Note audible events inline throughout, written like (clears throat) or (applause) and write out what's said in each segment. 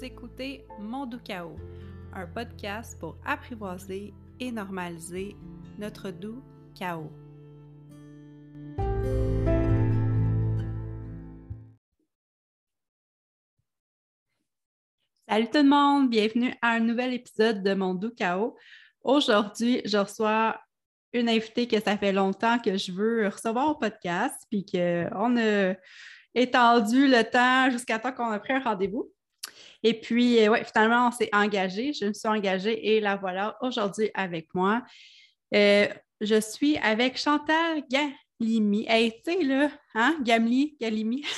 Vous écoutez Mon doux chaos, un podcast pour apprivoiser et normaliser notre doux chaos. Salut tout le monde, bienvenue à un nouvel épisode de Mon doux chaos. Aujourd'hui, je reçois une invitée que ça fait longtemps que je veux recevoir au podcast, puis qu'on a étendu le temps jusqu'à temps qu'on a pris un rendez-vous. Et puis, euh, ouais, finalement, on s'est engagé. Je me suis engagée et la voilà aujourd'hui avec moi. Euh, je suis avec Chantal Galimi. Hey, tu sais, là, hein, Gamli, Galimi? (laughs) je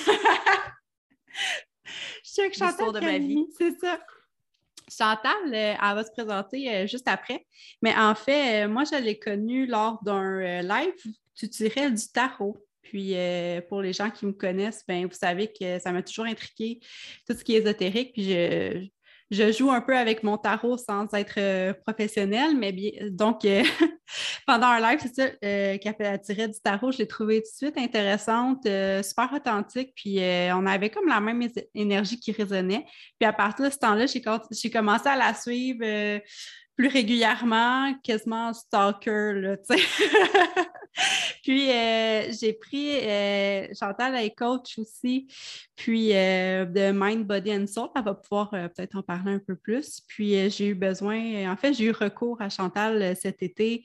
suis avec Chantal de ma vie. C'est ça. Chantal, euh, elle va se présenter juste après. Mais en fait, moi, je l'ai connue lors d'un live tutoriel du tarot. Puis euh, pour les gens qui me connaissent, ben, vous savez que ça m'a toujours intrigué tout ce qui est ésotérique. Puis je, joue un peu avec mon tarot sans être euh, professionnelle, mais bien, donc euh, (laughs) pendant un live, c'est ça, qui a attiré du tarot, je l'ai trouvé tout de suite intéressante, super authentique, puis on avait comme la même énergie qui résonnait. Puis à partir de ce temps-là, j'ai commencé à la suivre plus régulièrement, quasiment stalker, là, tu sais. (laughs) puis euh, j'ai pris euh, Chantal est coach aussi, puis euh, de Mind, Body and Soul, elle va pouvoir peut-être en parler un peu plus. Puis j'ai eu besoin, en fait, j'ai eu recours à Chantal cet été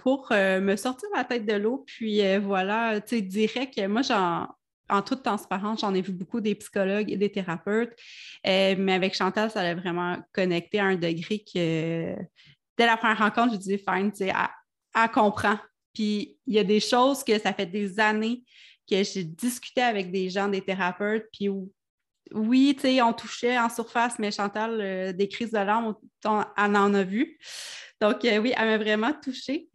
pour me sortir la tête de l'eau. Puis voilà, tu sais, direct, moi, j'en en toute transparence, j'en ai vu beaucoup des psychologues et des thérapeutes, mais avec Chantal, ça a vraiment connecté à un degré que dès la première rencontre, je dis fine, tu sais, elle, comprend puis il y a des choses que ça fait des années que j'ai discuté avec des gens, des thérapeutes, puis où, oui, tu sais, on touchait en surface, mais Chantal, euh, des crises de larmes, on, en a vu. Donc, euh, oui, elle m'a vraiment touchée.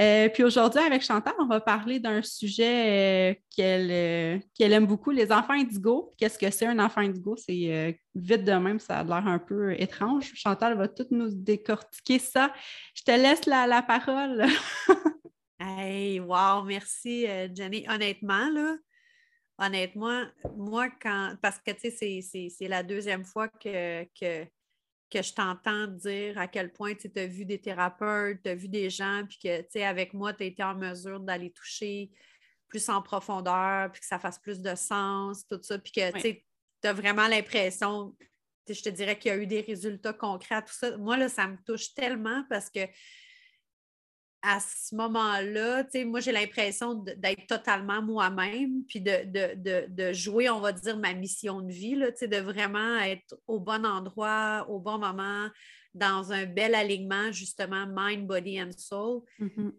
Euh, puis aujourd'hui, avec Chantal, on va parler d'un sujet qu'elle qu'elle aime beaucoup, les enfants indigo. Qu'est-ce que c'est un enfant indigo? C'est vite de même, ça a l'air un peu étrange. Chantal va tout nous décortiquer ça. Je te laisse la, la parole. (laughs) Hey, wow, merci, euh, Jenny. Honnêtement, là, honnêtement, moi, quand. Parce que, tu sais, c'est la deuxième fois que, que, que je t'entends dire à quel point tu as vu des thérapeutes, tu as vu des gens, puis que, tu sais, avec moi, tu as été en mesure d'aller toucher plus en profondeur, puis que ça fasse plus de sens, tout ça, puis que, tu sais, tu as vraiment l'impression, je te dirais qu'il y a eu des résultats concrets à tout ça. Moi, là, ça me touche tellement parce que à ce moment-là, moi, j'ai l'impression d'être totalement moi-même, puis de, jouer, on va dire, ma mission de vie, là, de vraiment être au bon endroit, au bon moment, dans un bel alignement, justement, mind, body and soul. Mm-hmm.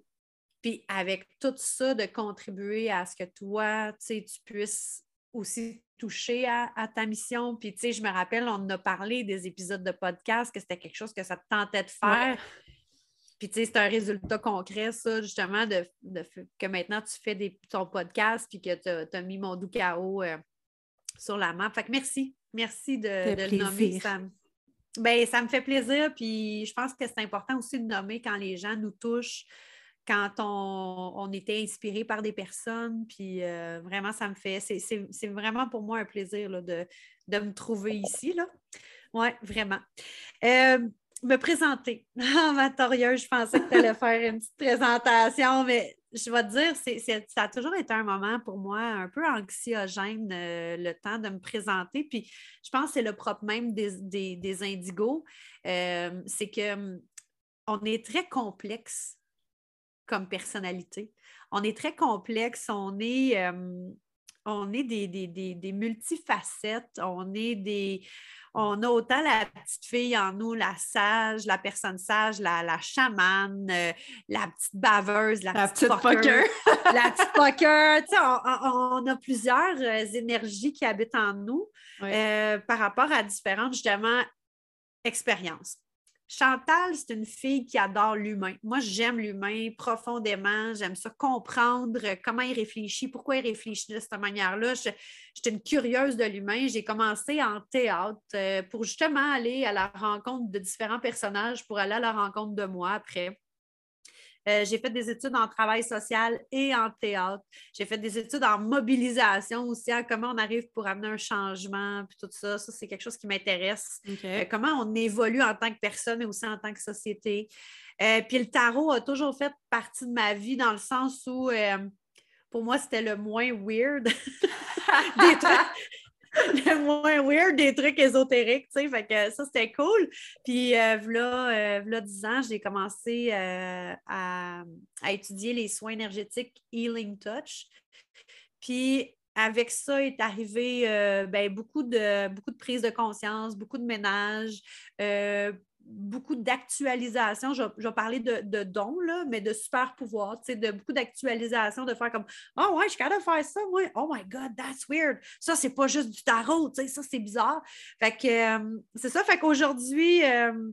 Puis avec tout ça, de contribuer à ce que toi, tu puisses aussi toucher à, ta mission. Puis, tu sais, je me rappelle, on a parlé des épisodes de podcast, que c'était quelque chose que ça te tentait de faire. Puis, tu sais, c'est un résultat concret, ça, justement, de, que maintenant tu fais des, ton podcast puis que tu as, mis mon doux chaos euh, sur la map. Fait que merci. Merci de, le nommer. Ça, ben, ça me fait plaisir. Puis, je pense que c'est important aussi de nommer quand les gens nous touchent, quand on, était inspiré par des personnes. Puis, euh, vraiment, ça me fait. C'est vraiment pour moi un plaisir là, de, me trouver ici. Oui, vraiment. Euh, me présenter. (laughs) Ah, je pensais que tu allais faire une petite présentation, mais je vais te dire, ça a toujours été un moment pour moi un peu anxiogène, euh, le temps de me présenter. Puis je pense que c'est le propre même des, des, indigos, euh, c'est qu'on hum, est très complexe comme personnalité. On est très complexe, on est, hum, on est des, des, multifacettes, on est des, on a autant la petite fille en nous, la sage, la personne sage, la, la chamane, euh, la petite baveuse, la, petite, poker. la petite poker. (laughs) On, on, a plusieurs euh, énergies qui habitent en nous euh, par rapport à différentes, justement, expériences. Chantal, c'est une fille qui adore l'humain. Moi, j'aime l'humain profondément. J'aime ça comprendre comment il réfléchit, pourquoi il réfléchit de cette manière-là. J'étais une curieuse de l'humain. J'ai commencé en théâtre euh, pour justement aller à la rencontre de différents personnages, pour aller à la rencontre de moi après. Euh, j'ai fait des études en travail social et en théâtre. J'ai fait des études en mobilisation aussi, hein, comment on arrive pour amener un changement, puis tout ça. Ça, c'est quelque chose qui m'intéresse. Euh, comment on évolue en tant que personne, mais aussi en tant que société. Euh, puis le tarot a toujours fait partie de ma vie dans le sens où pour moi, c'était le moins weird (laughs) des trucs. (laughs) moins weird des trucs ésotériques, tu sais, fait que ça, c'était cool. Puis, euh, voilà, euh, 10 ans, j'ai commencé euh, à, étudier les soins énergétiques Healing Touch. Puis, avec ça est arrivé euh, ben, beaucoup, de, beaucoup de prise de conscience, beaucoup de ménage, beaucoup d'actualisation. Je, vais parler de, dons, là, mais de super pouvoir, de beaucoup d'actualisation, de faire comme Oh ouais, je suis capable de faire ça, moi. Oh my God, that's weird. Ça, c'est pas juste du tarot, ça, c'est bizarre. Fait que euh, c'est ça. Fait qu'aujourd'hui, euh,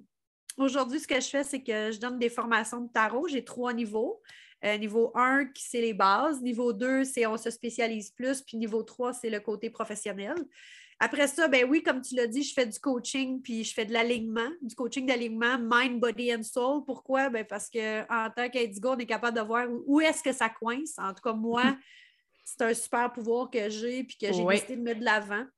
aujourd'hui, ce que je fais, c'est que je donne des formations de tarot. J'ai trois niveaux. Euh, niveau 1, c'est les bases. Niveau 2, c'est on se spécialise plus. Puis niveau 3, c'est le côté professionnel. Après ça, ben oui, comme tu l'as dit, je fais du coaching puis je fais de l'alignement, du coaching d'alignement mind, body and soul. Pourquoi? Ben parce qu'en tant qu'indigo, on est capable de voir où, est-ce que ça coince. En tout cas, moi, c'est un super pouvoir que j'ai puis que j'ai décidé de mettre de l'avant. (laughs)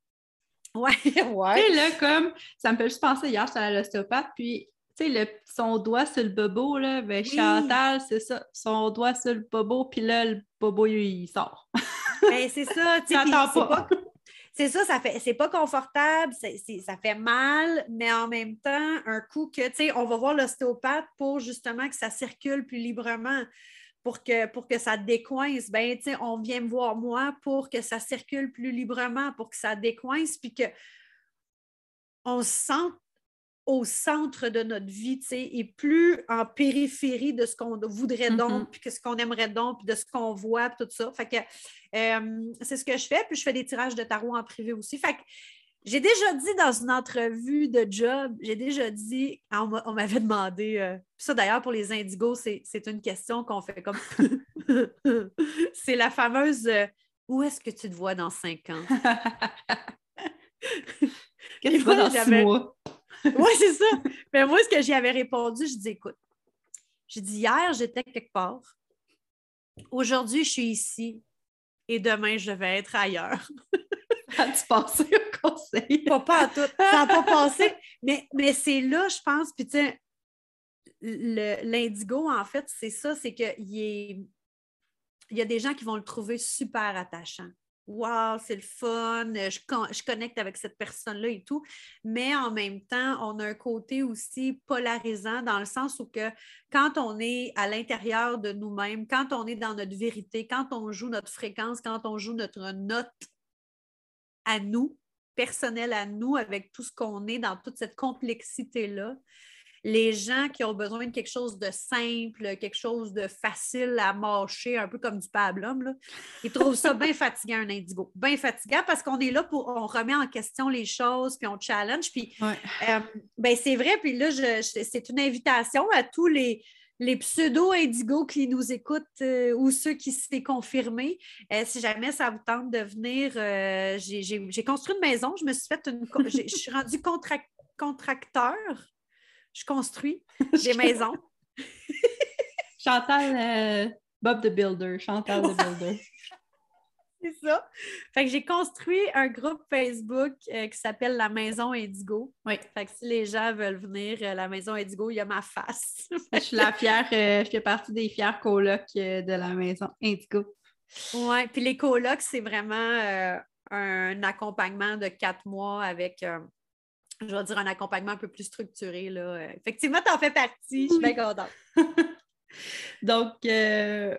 Ouais, ouais. Et là, comme ça me fait juste penser hier, j'étais à l'ostéopathe, puis tu sais, son doigt sur le bobo, là, ben, Chantal, c'est ça, son doigt sur le bobo, puis là, le bobo, il sort. Ben, c'est ça, tu sais, (laughs) pas c'est ça, ça fait, c'est pas confortable, ça fait mal, mais en même temps, un coup que, tu sais, on va voir l'ostéopathe pour justement que ça circule plus librement. Pour que, pour que ça décoince, ben, tu sais, on vient me voir moi pour que ça circule plus librement, pour que ça décoince, puis que on se sente au centre de notre vie, tu sais, et plus en périphérie de ce qu'on voudrait mm-hmm. donc, puis ce qu'on aimerait donc, puis de ce qu'on voit, puis tout ça. Fait que euh, c'est ce que je fais, puis je fais des tirages de tarot en privé aussi. Fait que j'ai déjà dit dans une entrevue de job, j'ai déjà dit, on m'avait demandé, euh, ça d'ailleurs pour les indigos, c'est une question qu'on fait comme. (laughs) c'est la fameuse euh, Où est-ce que tu te vois dans cinq ans? (laughs) Qu'est-ce que tu vois dans six mois? (laughs) oui, c'est ça. Mais moi, ce que j'y avais répondu, je dis écoute, j'ai dit hier, j'étais quelque part. Aujourd'hui, je suis ici. Et demain, je vais être ailleurs. (laughs) As-tu pensé au conseil? Pas, pas à tout. Ça n'a pas passé. Mais, mais c'est là, je pense, puis tu sais, l'indigo, en fait, c'est ça, c'est qu'il il y a des gens qui vont le trouver super attachant. Wow, c'est le fun, je, je, connecte avec cette personne-là et tout. Mais en même temps, on a un côté aussi polarisant dans le sens où que quand on est à l'intérieur de nous-mêmes, quand on est dans notre vérité, quand on joue notre fréquence, quand on joue notre note à nous, personnelle à nous, avec tout ce qu'on est dans toute cette complexité-là, les gens qui ont besoin de quelque chose de simple, quelque chose de facile à mâcher, un peu comme du pablum, ils trouvent ça bien (laughs) fatigant, un indigo. Bien fatigant parce qu'on est là pour, on remet en question les choses, puis on challenge. Puis, euh, ben, c'est vrai, puis là, c'est une invitation à tous les, les pseudo-indigos qui nous écoutent euh, ou ceux qui s'est confirmés, euh, si jamais ça vous tente de venir, j'ai construit une maison, je me suis fait une. je suis (laughs) rendue contracteur je construis (laughs) des maisons. (laughs) Chantal, euh, Bob the Builder, Chantal the Builder. (laughs) C'est ça. Fait que j'ai construit un groupe Facebook euh, qui s'appelle La Maison Indigo. Oui. Fait que si les gens veulent venir, à euh, la Maison Indigo, il y a ma face. je suis la fière, je fais partie des fiers colocs de la Maison Indigo. Oui, puis les colocs, c'est vraiment un accompagnement de quatre mois avec je vais dire, un accompagnement un peu plus structuré. Là. Effectivement, tu en fais partie. Je suis bien contente. (laughs) Donc, euh,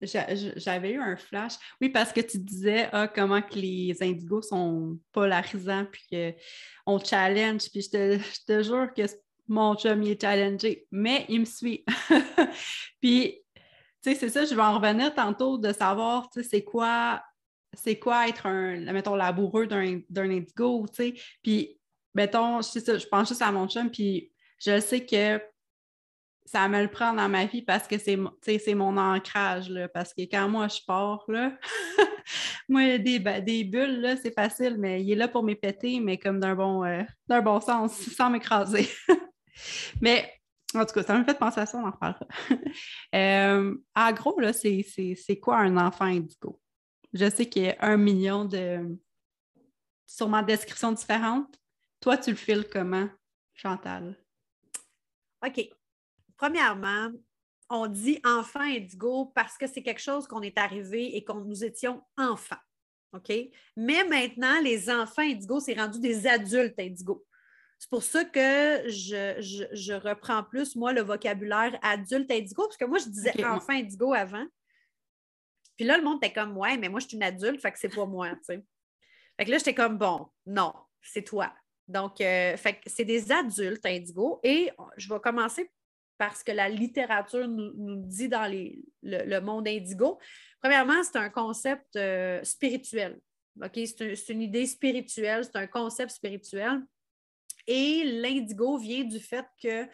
j'avais eu un flash. Oui, parce que tu disais ah, comment que les indigos sont polarisants, puis qu'on challenge. Puis je te, je te, jure que mon chum il est challengé, mais il me suit. (laughs) puis, tu sais, c'est ça, je vais en revenir tantôt de savoir, tu sais, c'est quoi c'est quoi être un, mettons, laboureux d'un indigo, tu sais. Puis mettons, je pense juste à mon chum, puis je sais que ça me le prend dans ma vie parce que c'est, mon ancrage, là, parce que quand moi je pars, là, (laughs) moi, des, des bulles, c'est facile, mais il est là pour m'épéter, mais comme d'un bon, euh, bon sens, (laughs) sans m'écraser. (laughs) mais En tout cas, ça m'a fait penser à ça, on en reparlera. en gros, là, c'est quoi un enfant indigo? Je sais qu'il y a un million de sûrement descriptions différentes. Toi, tu le files comment, Chantal? OK. Premièrement, on dit enfant indigo parce que c'est quelque chose qu'on est arrivé et qu'on nous étions enfants. OK? Mais maintenant, les enfants indigo, c'est rendu des adultes indigo. C'est pour ça que je, reprends plus, moi, le vocabulaire adulte indigo, parce que moi, je disais enfant indigo avant. Puis là, le monde était comme, ouais, mais moi, je suis une adulte, fait que c'est pas moi, tu sais. Fait que là, j'étais comme, bon, non, c'est toi. Donc, euh, c'est des adultes indigo. Et je vais commencer par ce que la littérature nous, dit dans le, monde indigo. Premièrement, c'est un concept euh, spirituel. C'est une idée spirituelle, c'est un concept spirituel. Et l'indigo vient du fait que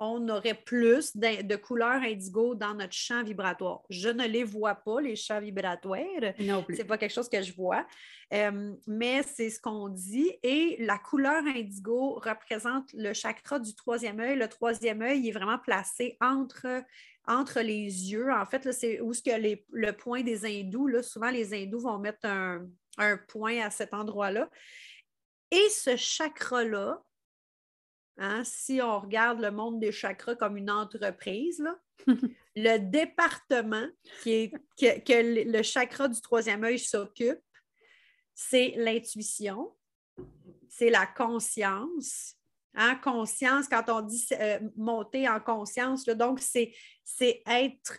on aurait plus de, couleurs indigo dans notre champ vibratoire. Je ne les vois pas, les champs vibratoires. Non Ce n'est pas quelque chose que je vois, euh, mais c'est ce qu'on dit. Et la couleur indigo représente le chakra du troisième œil. Le troisième œil est vraiment placé entre, entre les yeux. En fait, c'est où ce que le point des hindous. Là, souvent, les hindous vont mettre un, un point à cet endroit-là. Et ce chakra-là, Hein, si on regarde le monde des chakras comme une entreprise, (laughs) le département qui est, que, le chakra du troisième œil s'occupe, c'est l'intuition, c'est la conscience. Hein, conscience, quand on dit euh, monter en conscience, donc c'est être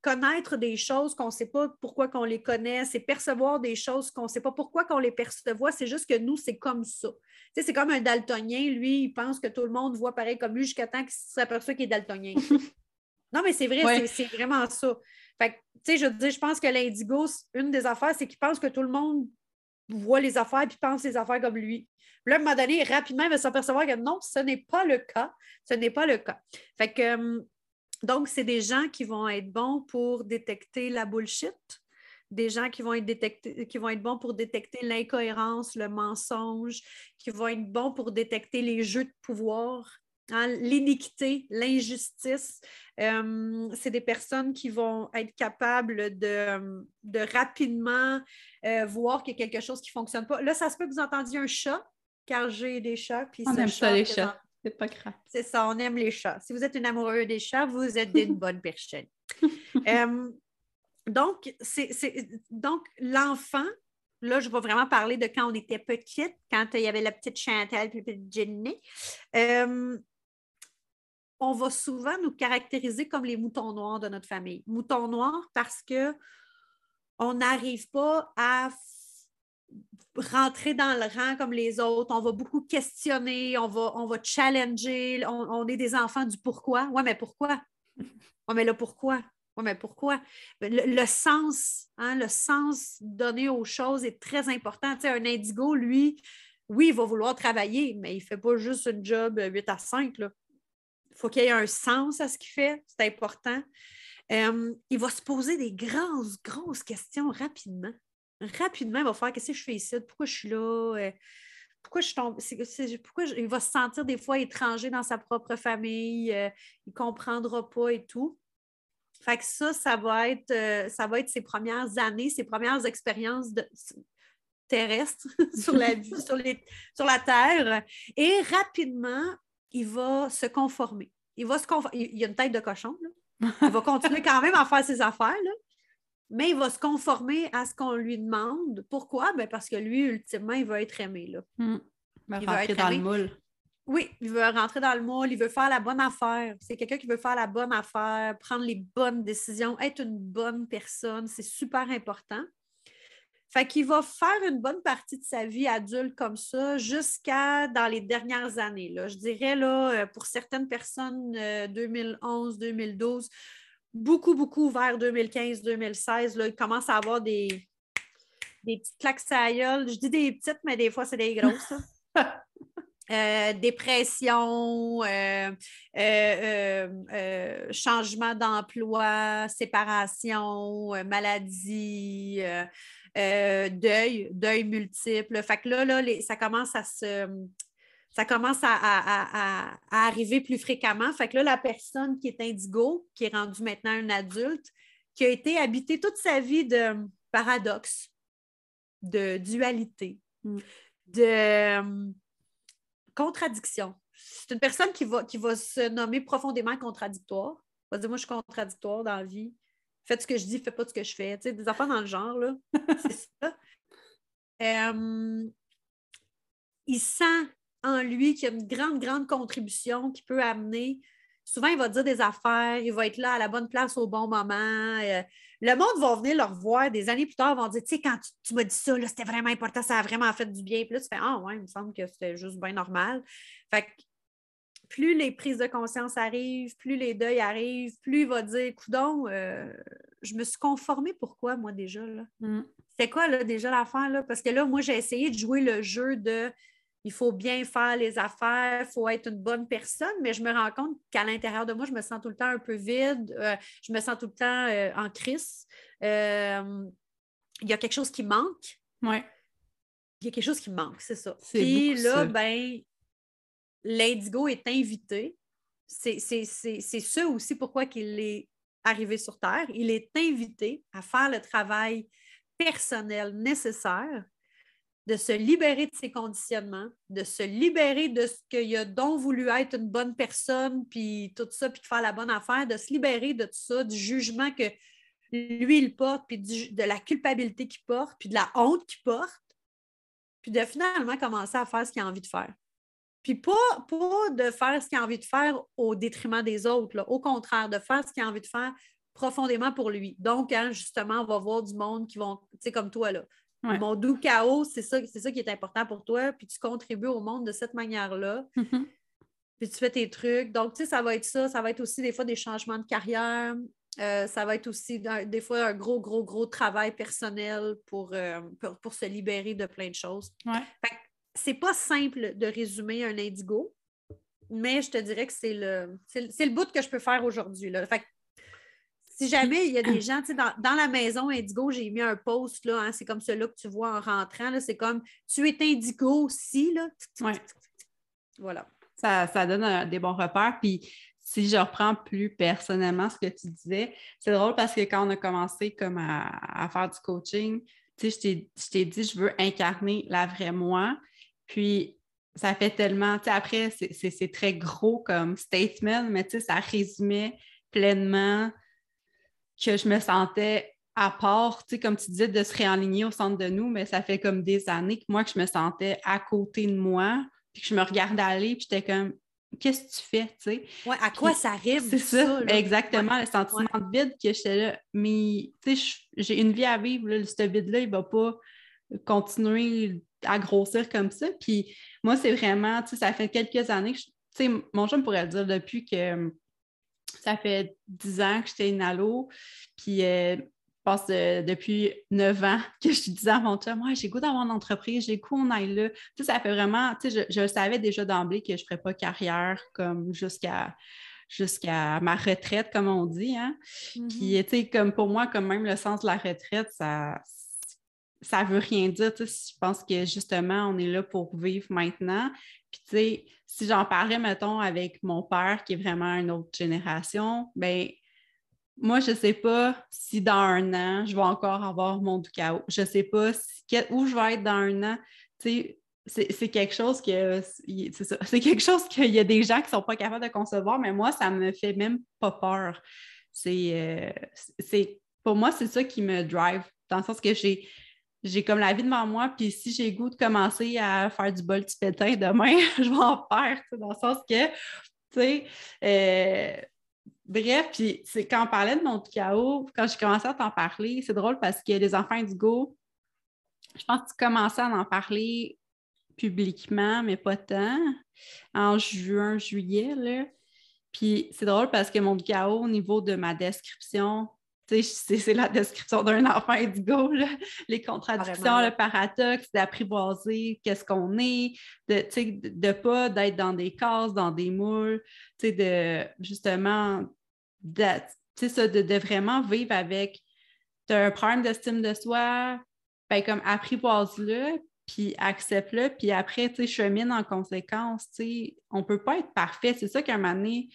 connaître des choses qu'on ne sait pas pourquoi qu'on les connaît, c'est percevoir des choses qu'on ne sait pas pourquoi qu'on les perçoit, c'est juste que nous, c'est comme ça. c'est comme un daltonien, lui, il pense que tout le monde voit pareil comme lui jusqu'à temps qu'il s'aperçoit qu'il est daltonien. (laughs) non, mais c'est vrai, c'est vraiment ça. Fait je dis, je pense que l'indigo, une des affaires, c'est qu'il pense que tout le monde voit les affaires et pense les affaires comme lui. là, à un moment donné, rapidement, il va s'apercevoir que non, ce n'est pas le cas. Ce n'est pas le cas. Fait que hum, donc, c'est des gens qui vont être bons pour détecter la bullshit, des gens qui vont être, qui vont être bons pour détecter l'incohérence, le mensonge, qui vont être bons pour détecter les jeux de pouvoir, hein, l'iniquité, l'injustice. Euh, c'est des personnes qui vont être capables de, de rapidement euh, voir qu'il y a quelque chose qui ne fonctionne pas. Là, ça se peut que vous entendiez un chat, car j'ai des chats. Puis On aime ça, les chats. C'est pas grave. C'est ça, on aime les chats. Si vous êtes une amoureuse des chats, vous êtes une (laughs) bonne personne. Euh, donc, c'est, donc, l'enfant, là, je vais vraiment parler de quand on était petite, quand il y avait la petite Chantal et la petite Jenny. Euh, on va souvent nous caractériser comme les moutons noirs de notre famille. Moutons noirs parce que on n'arrive pas à rentrer dans le rang comme les autres, on va beaucoup questionner, on va, on va challenger, on, est des enfants du pourquoi. Ouais, mais pourquoi? Ouais, mais là, pourquoi? Ouais, mais pourquoi? Le, sens, hein, le sens donné aux choses est très important. Tu sais, un indigo, lui, oui, il va vouloir travailler, mais il ne fait pas juste un job 8 à 5. Il faut qu'il y ait un sens à ce qu'il fait, c'est important. Euh, il va se poser des grosses, grosses questions rapidement rapidement, il va faire qu'est-ce que je fais ici, pourquoi je suis là, euh, pourquoi je tombe, pourquoi il va se sentir des fois étranger dans sa propre famille, euh, il ne comprendra pas et tout. Fait que ça, ça va être, euh, ça va être ses premières années, ses premières expériences terrestres (laughs) sur la sur, sur la Terre. Et rapidement, il va se conformer. Il va se conformer. Il, a une tête de cochon. Il va continuer quand même à faire ses affaires. Là mais il va se conformer à ce qu'on lui demande. Pourquoi? Ben parce que lui, ultimement, il veut être aimé. Là. Hmm. Il, veut rentrer dans le moule. Oui, il veut rentrer dans le moule, il veut faire la bonne affaire. C'est quelqu'un qui veut faire la bonne affaire, prendre les bonnes décisions, être une bonne personne. C'est super important. Fait qu'il va faire une bonne partie de sa vie adulte comme ça jusqu'à dans les dernières années. Là. Je dirais, là, euh, pour certaines personnes, 2011, euh, 2012, beaucoup, beaucoup vers 2015-2016. Il commence à avoir des, des petites claques à Je dis des petites, mais des fois, c'est des grosses. (laughs) Euh, dépression, euh, euh, changement d'emploi, séparation, maladie, deuil, deuil multiple. Fait que là, là ça commence à se ça commence à, arriver plus fréquemment. Fait que là, la personne qui est indigo, qui est rendue maintenant un adulte, qui a été habité toute sa vie de paradoxe, de dualité, mm. de euh, contradiction. C'est une personne qui va, qui va se nommer profondément contradictoire. va dire, moi, je suis contradictoire dans la vie. Faites ce que je dis, faites pas ce que je fais. Tu sais, des affaires dans le genre, là. (laughs) C'est ça. Euh, il sent en lui qu'il y a une grande, grande contribution qui peut amener. Souvent, il va dire des affaires, il va être là à la bonne place au bon moment. Euh, le monde va venir le revoir des années plus tard, vont dire, tu sais, quand tu, m'as dit ça, c'était vraiment important, ça a vraiment fait du bien. Puis là, tu fais, ah ouais, il me semble que c'était juste bien normal. Fait que plus les prises de conscience arrivent, plus les deuils arrivent, plus il va dire, coudon, euh, je me suis conformée pourquoi, moi, déjà, là? Mm. C'est quoi, là, déjà, l'affaire, là? Parce que là, moi, j'ai essayé de jouer le jeu de il faut bien faire les affaires, il faut être une bonne personne, mais je me rends compte qu'à l'intérieur de moi, je me sens tout le temps un peu vide, euh, je me sens tout le temps euh, en crise. Euh, il y a quelque chose qui manque. Oui. Il y a quelque chose qui manque, c'est ça. Puis là, ben, l'indigo est invité. C'est ça aussi pourquoi il est arrivé sur Terre. Il est invité à faire le travail personnel nécessaire de se libérer de ses conditionnements, de se libérer de ce qu'il a dont voulu être une bonne personne, puis tout ça, puis de faire la bonne affaire, de se libérer de tout ça, du jugement que lui, il porte, puis de la culpabilité qu'il porte, puis de la honte qu'il porte, puis de finalement commencer à faire ce qu'il a envie de faire. Puis pas, pas de faire ce qu'il a envie de faire au détriment des autres, au contraire, de faire ce qu'il a envie de faire profondément pour lui. Donc, hein, justement, on va voir du monde qui vont, tu sais, comme toi, là, mon doux chaos, c'est ça, c'est ça qui est important pour toi, puis tu contribues au monde de cette manière-là. Mm-hmm. Puis tu fais tes trucs. Donc, tu sais, ça va être ça. Ça va être aussi des fois des changements de carrière. Euh, ça va être aussi des fois un gros, gros, gros travail personnel pour, euh, pour, se libérer de plein de choses. Ouais. c'est pas simple de résumer un indigo, mais je te dirais que c'est le, c'est, le bout que je peux faire aujourd'hui. Fait si jamais il y a des gens, tu sais, dans, la maison Indigo, j'ai mis un post, là, hein, c'est comme celui que tu vois en rentrant, c'est comme tu es Indigo aussi, là. Voilà. Ça, donne des bons repères. Puis si je reprends plus personnellement ce que tu disais, c'est drôle parce que quand on a commencé comme à, faire du coaching, tu sais, je t'ai dit, je veux incarner la vraie moi. Puis ça fait tellement, tu sais, après, c'est très gros comme statement, mais tu sais, ça résumait pleinement que je me sentais à part, tu sais, comme tu disais, de se réaligner au centre de nous, mais ça fait comme des années que moi, que je me sentais à côté de moi, puis que je me regardais aller, puis j'étais comme, qu'est-ce que tu fais, tu sais? Ouais, à quoi ça arrive? C'est ça, exactement, le sentiment de vide que j'étais là. Mais, tu sais, j'ai une vie à vivre, là, ce vide-là, il ne va pas continuer à grossir comme ça. Puis moi, c'est vraiment, tu sais, ça fait quelques années que, tu sais, mon jeune pourrait le dire depuis que ça fait dix ans que j'étais inalo. Puis, euh, je pense depuis neuf ans (laughs) que je disais à mon chum, moi, j'ai goût d'avoir une entreprise, j'ai goût qu'on aille là. Tu sais, ça fait vraiment, tu sais, je, savais déjà d'emblée que je ne ferais pas carrière comme jusqu'à jusqu'à ma retraite, comme on dit. Hein? Puis, mm-hmm. tu sais, comme pour moi, comme même le sens de la retraite, ça ça veut rien dire. Tu sais, je pense que justement, on est là pour vivre maintenant. Puis, tu sais, si j'en parlais, mettons, avec mon père, qui est vraiment une autre génération, ben moi, je ne sais pas si dans un an, je vais encore avoir mon chaos. Je ne sais pas où je vais être dans un an. Tu sais, c'est quelque chose que c'est quelque chose qu'il y a des gens qui sont pas capables de concevoir, mais moi, ça me fait même pas peur. C'est euh, pour moi, c'est ça qui me drive, dans le sens que j'ai j'ai comme la vie devant moi, puis si j'ai goût de commencer à faire du bol pétain demain, (laughs) je vais en faire, dans le sens que, tu sais, euh, bref, puis c'est quand on parlait de mon chaos, quand j'ai commencé à t'en parler, c'est drôle parce que les enfants go je pense que tu commençais à en parler publiquement, mais pas tant, en juin, juillet, là. Puis c'est drôle parce que mon chaos, au niveau de ma description, c'est la description d'un enfant indigo, les contradictions, le paradoxe, d'apprivoiser qu'est-ce qu'on est, de ne pas d'être dans des cases, dans des moules, de justement, de, ça, de, vraiment vivre avec un problème d'estime de soi, ben, comme apprivoise-le, puis accepte-le, puis après, tu chemine en conséquence, tu on peut pas être parfait. C'est ça qu'à un moment donné,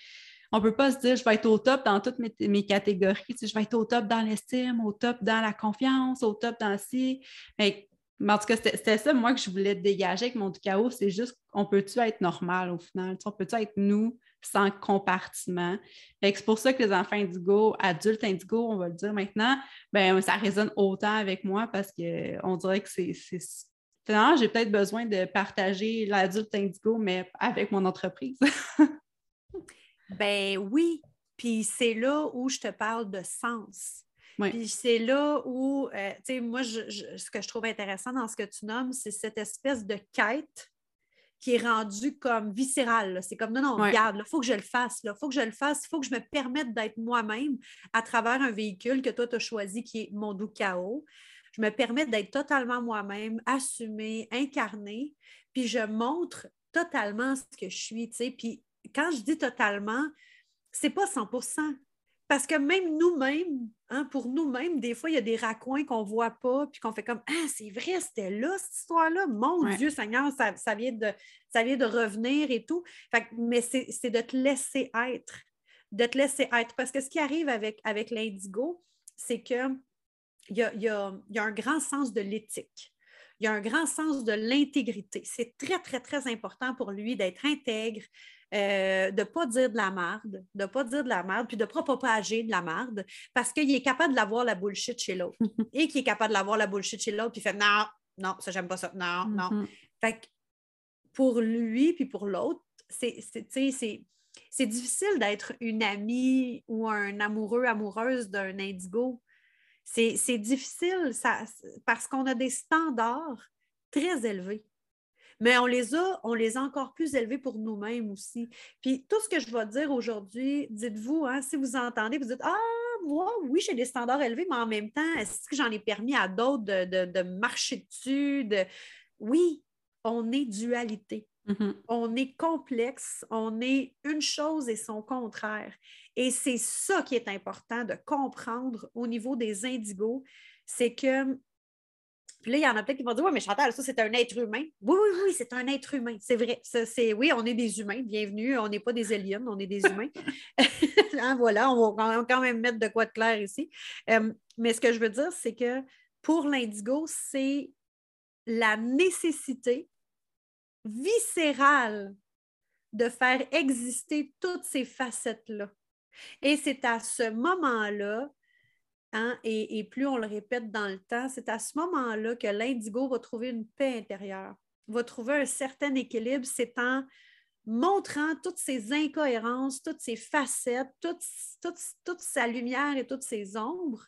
on peut pas se dire, je vais être au top dans toutes mes, catégories, je vais être au top dans l'estime, au top dans la confiance, au top dans ci. Mais, en tout cas, c'était ça, moi, que je voulais dégager avec mon chaos, c'est juste, on peut-tu être normal au final? on peut-tu être nous sans compartiment? C'est pour ça que les enfants indigo, adultes indigo, on va le dire maintenant, ben ça résonne autant avec moi parce qu'on dirait que c'est Finalement, j'ai peut-être besoin de partager l'adulte indigo, mais avec mon entreprise. (laughs) ben oui. Puis c'est là où je te parle de sens. Puis c'est là où, euh, tu sais, moi, ce que je trouve intéressant dans ce que tu nommes, c'est cette espèce de quête qui est rendue comme viscérale. C'est comme, non, non, regarde, il faut que je le fasse, il faut que je le fasse, il faut que je me permette d'être moi-même à travers un véhicule que toi, tu as choisi qui est mon doux chaos je me permets d'être totalement moi-même, assumée, incarnée, puis je montre totalement ce que je suis, tu sais. Puis quand je dis totalement, c'est pas 100% parce que même nous-mêmes, hein, pour nous-mêmes, des fois, il y a des raccoins qu'on ne voit pas, puis qu'on fait comme Ah, c'est vrai, c'était là, cette histoire-là. Mon Dieu, Seigneur, ça, vient de, ça vient de revenir et tout. mais c'est de te laisser être, de te laisser être. Parce que ce qui arrive avec, avec l'indigo, c'est que il y a, un grand sens de l'éthique. Il y a un grand sens de l'intégrité. C'est très, très, très important pour lui d'être intègre, euh, de ne pas dire de la merde, de ne pas dire de la merde, puis de ne pas propager de la merde, parce qu'il est capable d'avoir la bullshit chez l'autre. (laughs) et qu'il est capable de l'avoir la bullshit chez l'autre, puis il fait non, non, ça, j'aime pas ça, non, non. Mm-hmm. Fait que pour lui, puis pour l'autre, c'est c'est difficile d'être une amie ou un amoureux, amoureuse d'un indigo c'est difficile parce qu'on a des standards très élevés. Mais on les a, on les a encore plus élevés pour nous-mêmes aussi. Puis tout ce que je vais dire aujourd'hui, dites-vous, hein, si vous entendez, vous dites Ah, moi, oui, j'ai des standards élevés, mais en même temps, est-ce que j'en ai permis à d'autres de, marcher dessus? Oui, on est dualité. Mm-hmm. On est complexe, on est une chose et son contraire. Et c'est ça qui est important de comprendre au niveau des indigos, c'est que puis là, il y en a peut-être qui vont dire Oui, mais Chantal, ça, c'est un être humain. Oui, oui, oui, c'est un être humain. C'est vrai. c'est, oui, on est des humains. Bienvenue. On n'est pas des aliens, on est des humains. (laughs) Hein, voilà, on va quand même mettre de quoi de clair ici. Euh, mais ce que je veux dire, c'est que pour l'indigo, c'est la nécessité viscérale de faire exister toutes ces facettes-là. Et c'est à ce moment-là, hein, et, plus on le répète dans le temps, c'est à ce moment-là que l'indigo va trouver une paix intérieure, va trouver un certain équilibre. C'est en montrant toutes ces incohérences, toutes ces facettes, toute, toute sa lumière et toutes ses ombres,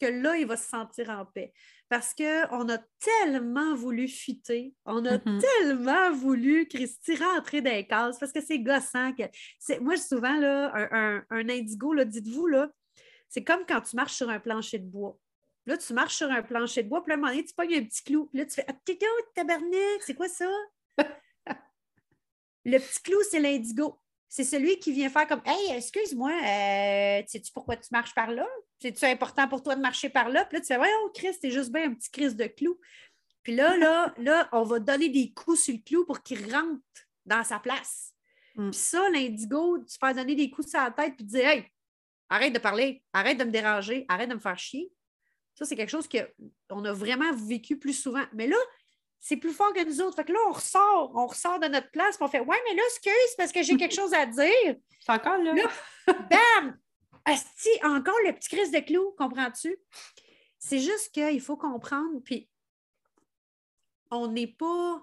que là, il va se sentir en paix parce qu'on a tellement voulu fuiter, on a mm-hmm. tellement voulu, Christy, rentrer dans les cases parce que c'est gossant. Que moi, souvent, là, un, indigo, dites-vous, là, c'est comme quand tu marches sur un plancher de bois. Là, tu marches sur un plancher de bois, puis à un moment donné, tu pognes un petit clou, puis là, tu fais Ah, tabarnak, c'est quoi ça? (laughs) Le petit clou, c'est l'indigo. C'est celui qui vient faire comme Hey, excuse-moi, euh, sais-tu pourquoi tu marches par là? C'est-tu important pour toi de marcher par là? Puis là, tu fais, oh, Christ, c'est juste bien un petit Christ de clou. Puis là, là, (laughs) là, on va donner des coups sur le clou pour qu'il rentre dans sa place. Mm. Puis ça, l'indigo, tu fais donner des coups sur la tête puis dire, hey, arrête de parler, arrête de me déranger, arrête de me faire chier. Ça, c'est quelque chose qu'on a vraiment vécu plus souvent. Mais là, c'est plus fort que nous autres. Fait que là, on ressort, on ressort de notre place, puis on fait Ouais, mais là, excuse, parce que j'ai quelque (laughs) chose à dire. C'est encore là. là bam! Asti, encore le petit crise de clou, comprends-tu? C'est juste qu'il faut comprendre, puis on n'est pas,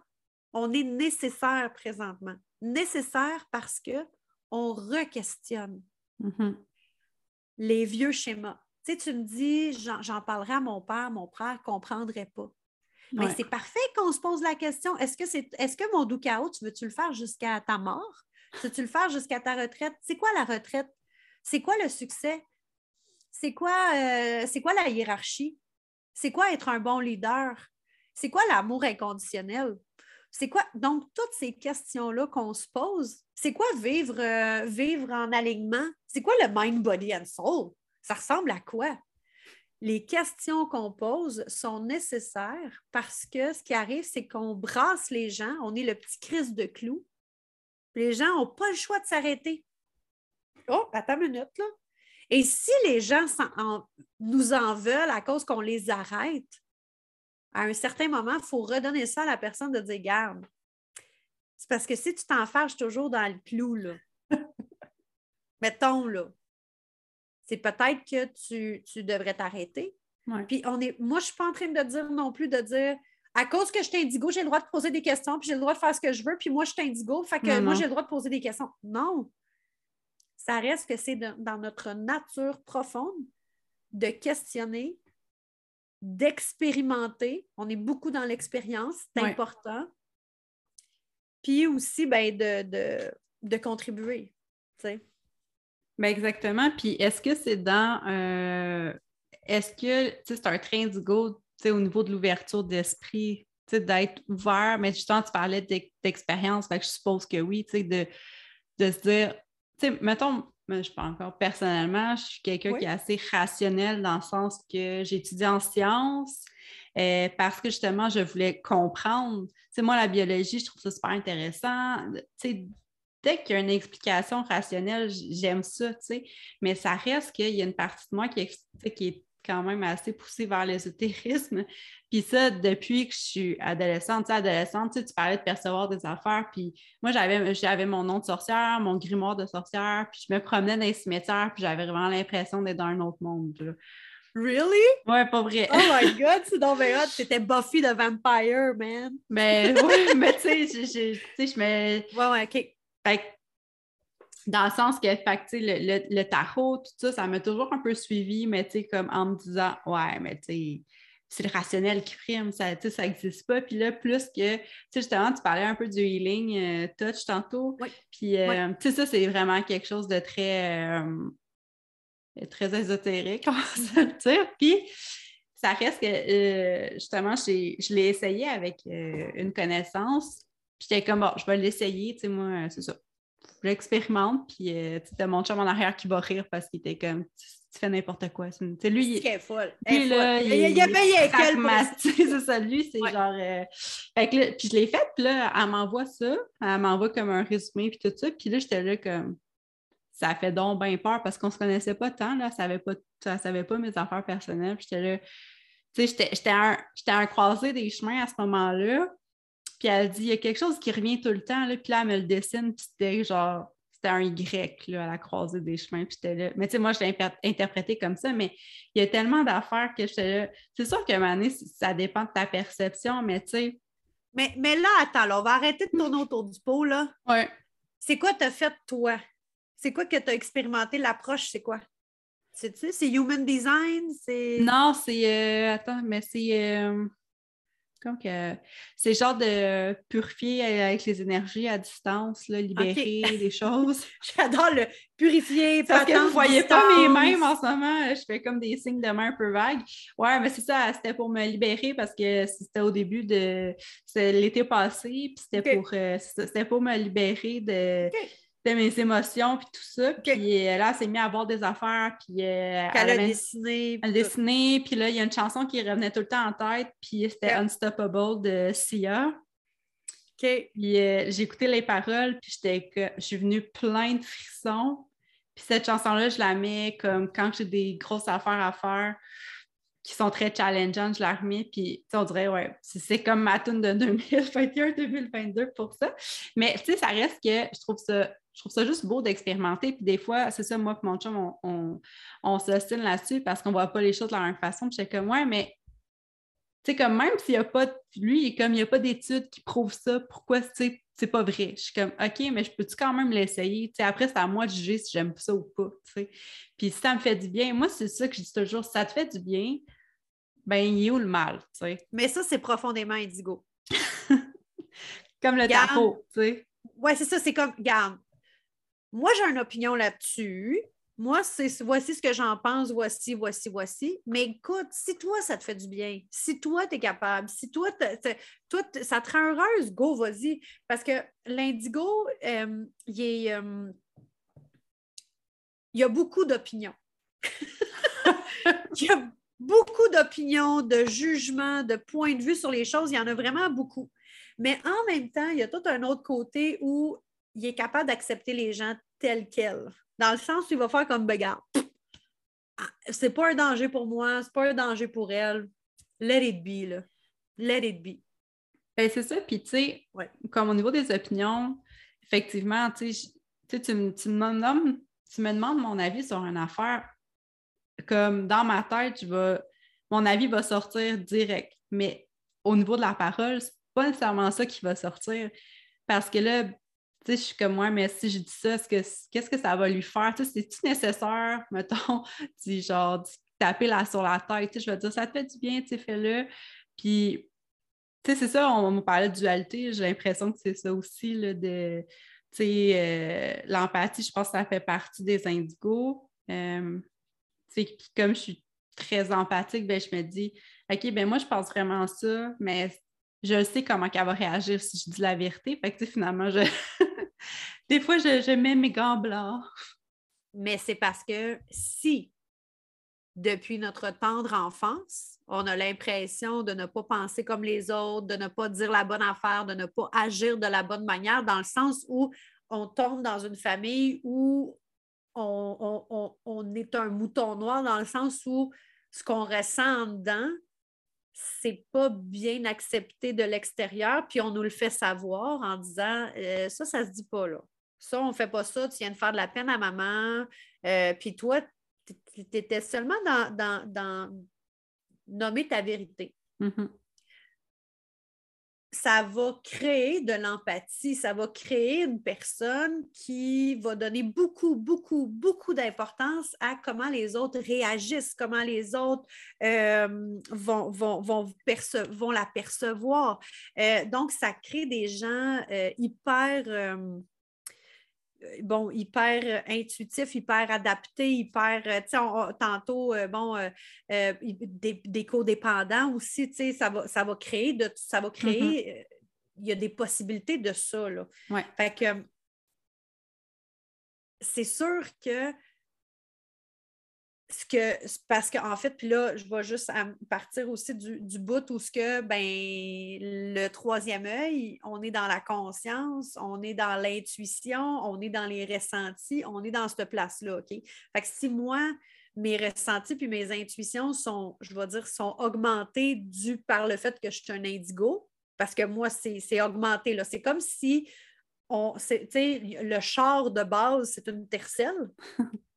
on est nécessaire présentement. Nécessaire parce que on re-questionne mm-hmm. Les vieux schémas. Tu sais, tu me dis, j'en parlerai à mon père, mon père ne comprendrait pas. Mais c'est parfait qu'on se pose la question. Est-ce que, c'est, est-ce que mon doux chaos, tu veux-tu le faire jusqu'à ta mort? Veux-tu le faire jusqu'à ta retraite? C'est quoi la retraite? C'est quoi le succès? C'est quoi, euh, c'est quoi la hiérarchie? C'est quoi être un bon leader? C'est quoi l'amour inconditionnel? C'est quoi? Donc, toutes ces questions-là qu'on se pose, c'est quoi vivre, euh, vivre en alignement? C'est quoi le mind, body and soul? Ça ressemble à quoi? les questions qu'on pose sont nécessaires parce que ce qui arrive, c'est qu'on brasse les gens, on est le petit crise de clous. Les gens n'ont pas le choix de s'arrêter. Oh, attends une minute, là. Et si les gens nous en veulent à cause qu'on les arrête, à un certain moment, il faut redonner ça à la personne de dire Garde. C'est parce que si tu t'enfarges toujours dans le clou, là, (laughs) mettons, là, c'est peut-être que tu, devrais t'arrêter. Puis on est, moi, je ne suis pas en train de dire non plus de dire à cause que je suis indigo, j'ai le droit de poser des questions, puis j'ai le droit de faire ce que je veux, puis moi, je suis indigo, fait que moi, j'ai le droit de poser des questions. Non. Ça reste que c'est dans notre nature profonde de questionner, d'expérimenter. On est beaucoup dans l'expérience, c'est important. Puis aussi, ben, de, de, contribuer. Ben exactement. Puis est-ce que c'est dans. Euh, est-ce que c'est un train d'ego au niveau de l'ouverture d'esprit, d'être ouvert, mais justement, tu parlais d'expérience, je suppose que oui, de, de se dire, mettons, je ne sais pas encore, personnellement, je suis quelqu'un qui est assez rationnel dans le sens que j'ai étudié en sciences euh, parce que justement, je voulais comprendre. sais, moi, la biologie, je trouve ça super intéressant. dès qu'il y a une explication rationnelle, j'aime ça, mais ça reste qu'il y a une partie de moi qui qui est quand même assez poussée vers l'ésotérisme. (laughs) Puis ça, depuis que je suis adolescente, adolescente, tu, parlais de percevoir des affaires. Puis moi, j'avais, j'avais mon nom de sorcière, mon grimoire de sorcière, puis je me promenais dans les cimetières, puis j'avais vraiment l'impression d'être dans un autre monde. Really? Ouais, pas vrai. Oh my (laughs) God, c'est donc bien C'était Buffy the Vampire, man. Mais oui, mais tu sais, je me... Ouais, ouais, OK. Fait dans le sens que, le, le, tarot, tout ça, ça m'a toujours un peu suivi, mais tu sais, comme en me disant, ouais, mais tu sais, c'est le rationnel qui prime, ça n'existe pas. Puis là, plus que, tu sais, justement, tu parlais un peu du healing euh, touch tantôt. Oui. Puis, euh, tu sais, ça, c'est vraiment quelque chose de très, euh, très ésotérique, (laughs) on va se le dire. Puis, ça reste que, justement, je l'ai essayé avec une connaissance. Puis, j'étais comme, bon, je vais l'essayer, tu sais, moi, c'est ça j'expérimente, puis euh, tu as mon chum en arrière qui va rire parce qu'il était comme tu, fais n'importe quoi. C'est lui, il est folle. Lui, là, il, il, a payé (laughs) C'est ça, lui, c'est genre. Euh, fait que là, puis je l'ai fait, puis là, elle m'envoie ça, elle m'envoie comme un résumé, puis tout ça, puis là, j'étais là comme. Ça fait donc bien peur parce qu'on se connaissait pas tant, là, ça savait pas, ça savait pas mes affaires personnelles, j'étais là. Tu sais, j'étais un, un croisé des chemins à ce moment-là. Puis elle dit, il y a quelque chose qui revient tout le temps, là, puis là, elle me le dessine, puis c'était genre, c'était un Y là, à la croisée des chemins, puis j'étais là. Mais tu sais, moi, je l'ai interprété comme ça, mais il y a tellement d'affaires que j'étais là. C'est sûr moment donné, ça dépend de ta perception, mais tu sais. Mais, mais là, attends, là, on va arrêter de tourner autour du pot, là. Oui. C'est quoi tu as fait, toi? C'est quoi que tu as expérimenté? L'approche, c'est quoi? C'est-tu? C'est Human Design? C'est... Non, c'est... Euh, attends, mais c'est... Euh, c'est genre de purifier avec les énergies à distance, là, libérer des (laughs) choses. J'adore le purifier. Parce que vous ne voyez pas mes mains en ce moment. Je fais comme des signes de main un peu vagues. Ouais, mais c'est ça, c'était pour me libérer parce que c'était au début de l'été passé, puis c'était pour, euh, pour me libérer de de mes émotions, puis tout ça. Puis euh, là, elle s'est mise à voir des affaires, puis... Euh, elle, a dessiné. Elle a dessiné, puis là, il y a une chanson qui revenait tout le temps en tête, puis c'était Unstoppable de Sia. Puis euh, j'ai écouté les paroles, puis j'étais je suis venue plein de frissons. Puis cette chanson-là, je la mets comme quand j'ai des grosses affaires à faire qui sont très challengeantes, je la remets, puis on dirait, ouais, c'est comme ma tune de 2021-2022 pour ça. Mais tu sais, ça reste que je trouve ça je trouve ça juste beau d'expérimenter. Puis des fois, c'est ça, moi et mon chum, on, on, on s'ostine là-dessus parce qu'on ne voit pas les choses de la même façon. Puis j'étais comme, ouais, mais tu sais, comme même s'il n'y a pas, lui, comme il n'y a pas d'études qui prouvent ça, pourquoi, tu c'est pas vrai? Je suis comme, OK, mais je peux-tu quand même l'essayer? Tu sais, après, c'est à moi de juger si j'aime ça ou pas, tu sais. Puis si ça me fait du bien, moi, c'est ça que je dis toujours, si ça te fait du bien, ben, il est où le mal, tu sais? Mais ça, c'est profondément indigo. (laughs) comme le tarot, tu sais. Ouais, c'est ça, c'est comme, regarde, moi, j'ai une opinion là-dessus. Moi, c'est voici ce que j'en pense, voici, voici, voici. Mais écoute, si toi, ça te fait du bien, si toi, tu es capable, si toi, toi ça te rend heureuse, go, vas-y. Parce que l'indigo, euh, il, euh, il y a beaucoup d'opinions. (laughs) il, beaucoup d'opinions, de jugements, de points de vue sur les choses. Il y en a vraiment beaucoup. Mais en même temps, il y a tout un autre côté où il est capable d'accepter les gens tels quels. Dans le sens où il va faire comme bagarre. Ah, c'est pas un danger pour moi, c'est pas un danger pour elle. Let it be, là. Let it be. Ben, c'est ça. Puis, tu sais, comme au niveau des opinions, effectivement, tu sais, tu, me, tu, me tu me demandes mon avis sur une affaire. Comme dans ma tête, je vais, mon avis va sortir direct. Mais au niveau de la parole, c'est pas nécessairement ça qui va sortir. Parce que là, sais, je suis comme moi, mais si je dis ça, qu'est-ce que ça va lui faire? Tu c'est-tu nécessaire, (laughs) mettons, tu genre, taper là sur la tête? Tu je vais dire, ça te fait du bien, tu fais-le. Puis, tu sais, c'est ça, on, me parlait de dualité, j'ai l'impression que c'est ça aussi, là, de, tu sais, euh, l'empathie, je pense que ça fait partie des indigos. Euh, tu sais, comme je suis très empathique, ben, je me dis, OK, ben moi, je pense vraiment ça, mais je sais comment elle va réagir si je dis la vérité. Fait que, finalement, je... (laughs) des fois, je, mets mes gants blancs. Mais c'est parce que si, depuis notre tendre enfance, on a l'impression de ne pas penser comme les autres, de ne pas dire la bonne affaire, de ne pas agir de la bonne manière, dans le sens où on tombe dans une famille où on, est un mouton noir, dans le sens où ce qu'on ressent en dedans, c'est pas bien accepté de l'extérieur, puis on nous le fait savoir en disant euh, ça, ça se dit pas là. Ça, on fait pas ça, tu viens de faire de la peine à maman. Euh, puis toi, tu étais seulement dans, dans, nommer ta vérité. Mm-hmm ça va créer de l'empathie, ça va créer une personne qui va donner beaucoup, beaucoup, beaucoup d'importance à comment les autres réagissent, comment les autres euh, vont, vont, vont, la percevoir. Euh, donc, ça crée des gens euh, hyper bon, hyper intuitif, hyper adapté, hyper, tu sais, tantôt, bon, des, des codépendants aussi, tu sais, ça va, ça va créer, de, ça va créer, mm-hmm. il y a des possibilités de ça, là. Fait que c'est sûr que que, parce qu'en fait, puis là, je vais juste partir aussi du, du bout où ce que, ben, le troisième œil, on est dans la conscience, on est dans l'intuition, on est dans les ressentis, on est dans cette place-là, OK? Fait que si moi, mes ressentis puis mes intuitions sont, je vais dire, sont augmentés dû par le fait que je suis un indigo, parce que moi, c'est augmenté, là. C'est comme si on, le char de base, c'est une tercelle. (laughs)